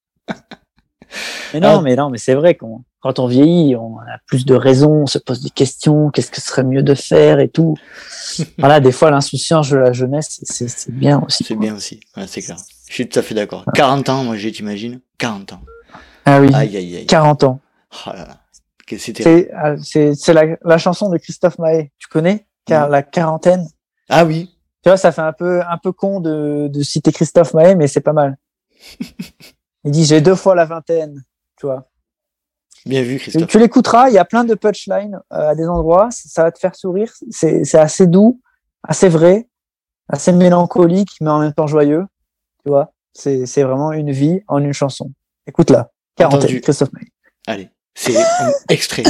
Mais non, ah. mais non, mais c'est vrai qu'on quand on vieillit, on a plus de raisons, on se pose des questions, qu'est-ce que serait mieux de faire et tout. voilà, des fois, l'insouciance de la jeunesse, c'est bien aussi. C'est bien aussi, c'est clair. Je suis tout à fait d'accord. 40 ans, moi, j'ai, t'imagines? 40 ans. Ah oui, aïe, aïe, aïe. 40 ans. Oh là là. Ah, c'est la, la chanson de Christophe Maé. Tu connais? Car La quarantaine? Ah oui. Tu vois, ça fait un peu, un peu con de, de citer Christophe Maé, mais c'est pas mal. Il dit, j'ai deux fois la vingtaine. Tu vois. Bien vu, Christophe. Tu, l'écouteras, il y a plein de punchlines euh, à des endroits, ça va te faire sourire. C'est assez doux, assez vrai, assez mélancolique, mais en même temps joyeux. Tu vois, c'est vraiment une vie en une chanson. Écoute-la. Quarantaine, Christophe May. Allez, c'est extrait.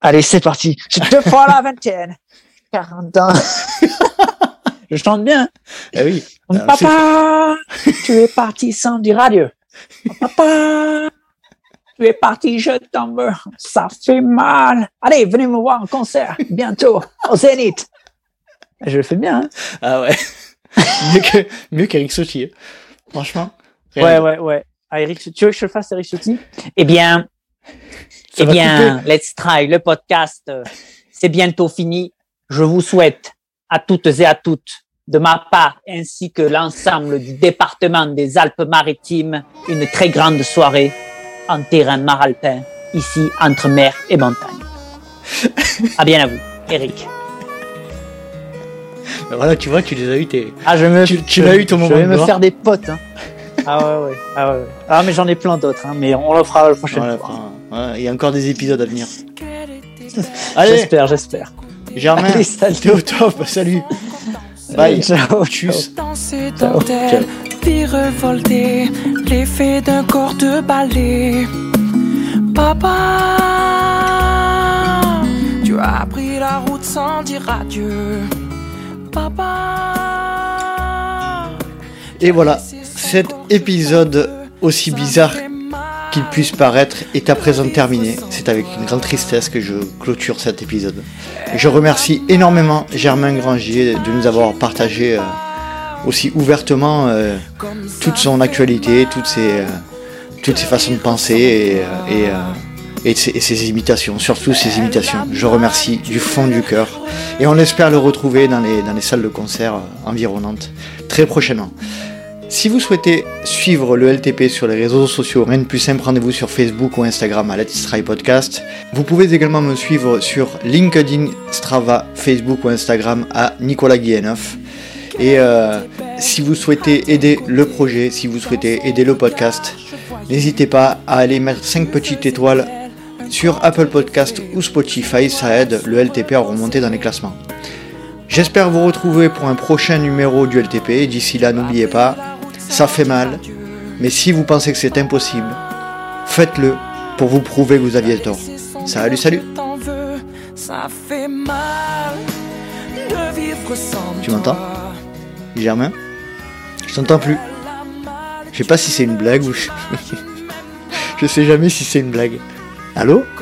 Allez, c'est parti. J'ai deux fois la vingtaine. 40 ans. Je chante bien. Eh oui. Papa, tu es parti sans dire adieu. Papa, tu es parti, je tombe, ça fait mal. Allez, venez me voir en concert, bientôt, au Zénith. Je le fais bien. Hein ah ouais. mieux que mieux qu'Eric Sautier. Franchement. Ouais, ouais, ouais. Ah, Eric, tu veux que je le fasse, Eric Sautier Eh bien, eh bien, let's try le podcast. C'est bientôt fini. Je vous souhaite à toutes et à toutes, de ma part ainsi que l'ensemble du département des Alpes-Maritimes, une très grande soirée en terrain maralpin, ici entre mer et montagne. à bien à vous, Eric. voilà, tu vois, tu les as eu tes. Ah, je me, Tu- tu l'as eu ton moment Je vais me faire des potes. Hein. Ah ouais, ouais. Ah, ouais, ah mais j'en ai plein d'autres, hein, mais on le fera la prochaine Voilà, fois. enfin, voilà, il y a encore des épisodes à venir. Allez, J'espère, j'espère. Germain, t'es au top, salut. Bye. Ciao. Tchuss. Danser Ciao. dans tel, vie revoltée, l'effet d'un corps de balai. Papa, tu as pris la route sans dire adieu. Papa. Et voilà, cet épisode aussi bizarre qu'il puisse paraître est à présent terminé. C'est avec une grande tristesse que je clôture cet épisode. Je remercie énormément Germain Grangier de nous avoir partagé euh, aussi ouvertement euh, toute son actualité, toutes ses, euh, toutes ses façons de penser et, ses, et ses imitations, surtout ses imitations. Je remercie du fond du cœur et on espère le retrouver dans les, dans les salles de concert environnantes très prochainement. Si vous souhaitez suivre le LTP sur les réseaux sociaux, rien de plus simple, rendez-vous sur Facebook ou Instagram à Let's Try Podcast. Vous pouvez également me suivre sur LinkedIn, Strava, Facebook ou Instagram à Nicolas Guilleneuf. Et euh, si vous souhaitez aider le projet, si vous souhaitez aider le podcast, n'hésitez pas à aller mettre 5 petites étoiles sur Apple Podcast ou Spotify, ça aide le LTP à remonter dans les classements. J'espère vous retrouver pour un prochain numéro du LTP. D'ici là, n'oubliez pas, ça fait mal, mais si vous pensez que c'est impossible, faites-le pour vous prouver que vous aviez tort. Salut, salut. Tu m'entends? Germain? Je t'entends plus. Je sais pas si c'est une blague ou... Je sais jamais si c'est une blague. Allô?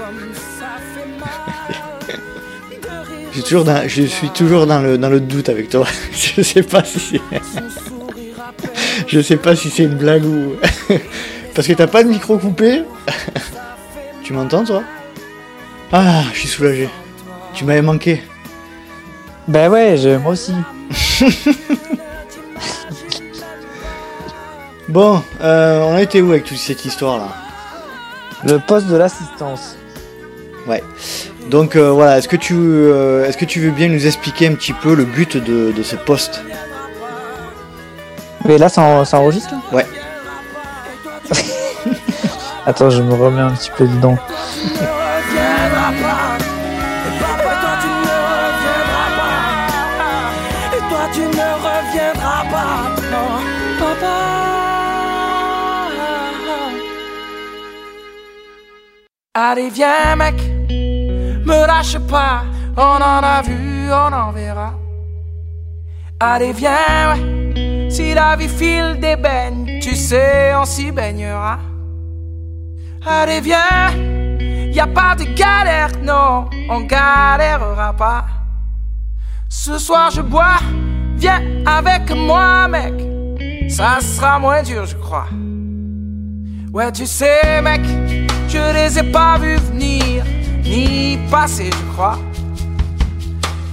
Je suis toujours dans le, dans le doute avec toi. Je sais pas si c'est... Je sais pas si c'est une blague ou. Parce que t'as pas de micro coupé. tu m'entends toi? Ah, je suis soulagé. Tu m'avais manqué. Ben ouais, je- moi aussi. Bon, euh, on a été où avec toute cette histoire là Le poste de l'assistance. Ouais. Donc euh, voilà, est-ce que tu euh, est-ce que tu veux bien nous expliquer un petit peu le but de, de ce poste? Mais là, ça, en- ça enregistre là Ouais. Attends, je me remets un petit peu dedans. reviendras pas. Et papa, toi tu ne reviendras pas. Et toi tu ne reviendras pas. Non, papa. Allez, viens, mec. Me lâche pas. On en a vu, on en verra. Allez, viens, ouais. Si la vie file des baignes, tu sais, on s'y baignera. Allez, viens. Y a pas de galère, non, on galérera pas. Ce soir je bois, viens avec moi, mec. Ça sera moins dur, je crois. Ouais, tu sais, mec, je les ai pas vus venir, ni passer, je crois.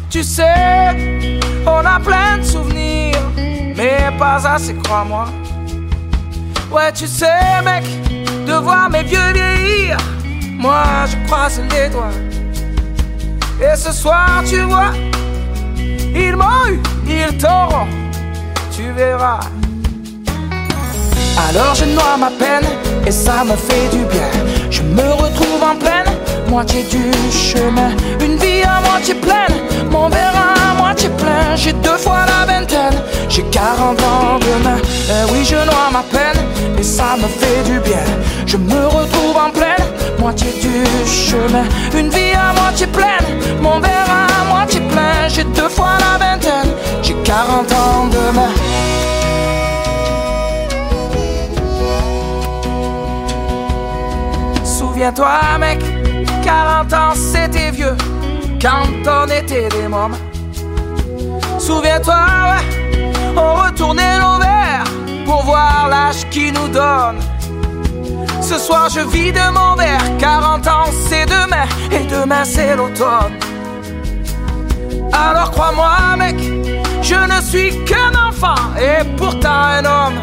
Tu sais, on a plein de souvenirs, mais pas assez, crois-moi. Ouais, tu sais, mec, de voir mes vieux vieillir. Moi, je croise les doigts. Et ce soir, tu vois, ils m'ont eu, ils t'auront, tu verras. Alors je noie ma peine et ça me fait du bien. Je me retrouve en pleine moitié du chemin. Une vie à moitié pleine, mon verre à moitié. J'ai deux fois la vingtaine, j'ai 40 ans demain. Eh oui, je noie ma peine et ça me fait du bien. Je me retrouve en pleine moitié du chemin. Une vie à moitié pleine, mon verre à moitié plein. J'ai deux fois la vingtaine, j'ai 40 ans demain. Souviens-toi, mec, 40 ans c'était vieux quand on était des mômes. Souviens-toi, ouais, on retournait nos verres pour voir l'âge qui nous donne. Ce soir je vide mon verre, 40 ans c'est demain et demain c'est l'automne. Alors crois-moi, mec, je ne suis qu'un enfant et pourtant un homme.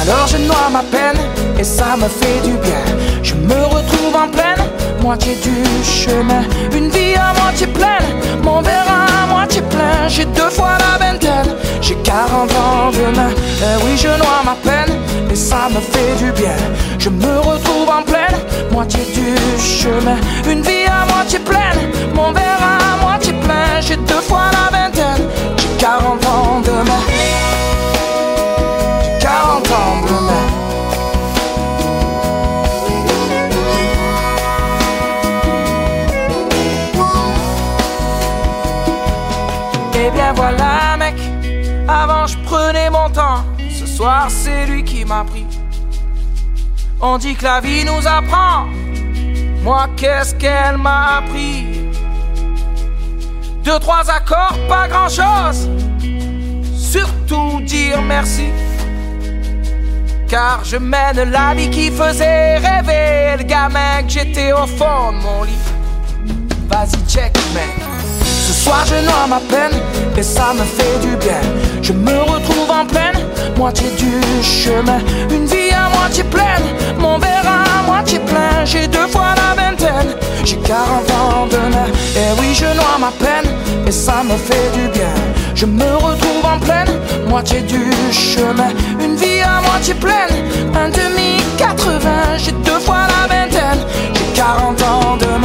Alors je noie ma peine et ça me fait du bien. Je me retrouve en pleine moitié du chemin. Une vie à moitié pleine, mon verre à moitié plein. J'ai deux fois la vingtaine, j'ai 40 ans demain. Eh oui, je noie ma peine, et ça me fait du bien. Je me retrouve en pleine, moitié du chemin. Une vie à moitié pleine, mon verre à moitié plein. J'ai deux fois la vingtaine, m'a pris. On dit que la vie nous apprend, moi qu'est-ce qu'elle m'a appris? Deux, trois accords, pas grand chose, surtout dire merci. Car je mène la vie qui faisait rêver le gamin que j'étais au fond de mon lit. Vas-y check mec. Ce soir je noie ma peine et ça me fait du bien. Je me en pleine moitié du chemin. Une vie à moitié pleine, mon verre à moitié plein. J'ai deux fois la vingtaine, j'ai 40 ans demain. Et oui, je noie ma peine et ça me fait du bien. Je me retrouve en pleine moitié du chemin. Une vie à moitié pleine, un demi 80. J'ai deux fois la vingtaine, j'ai 40 ans demain.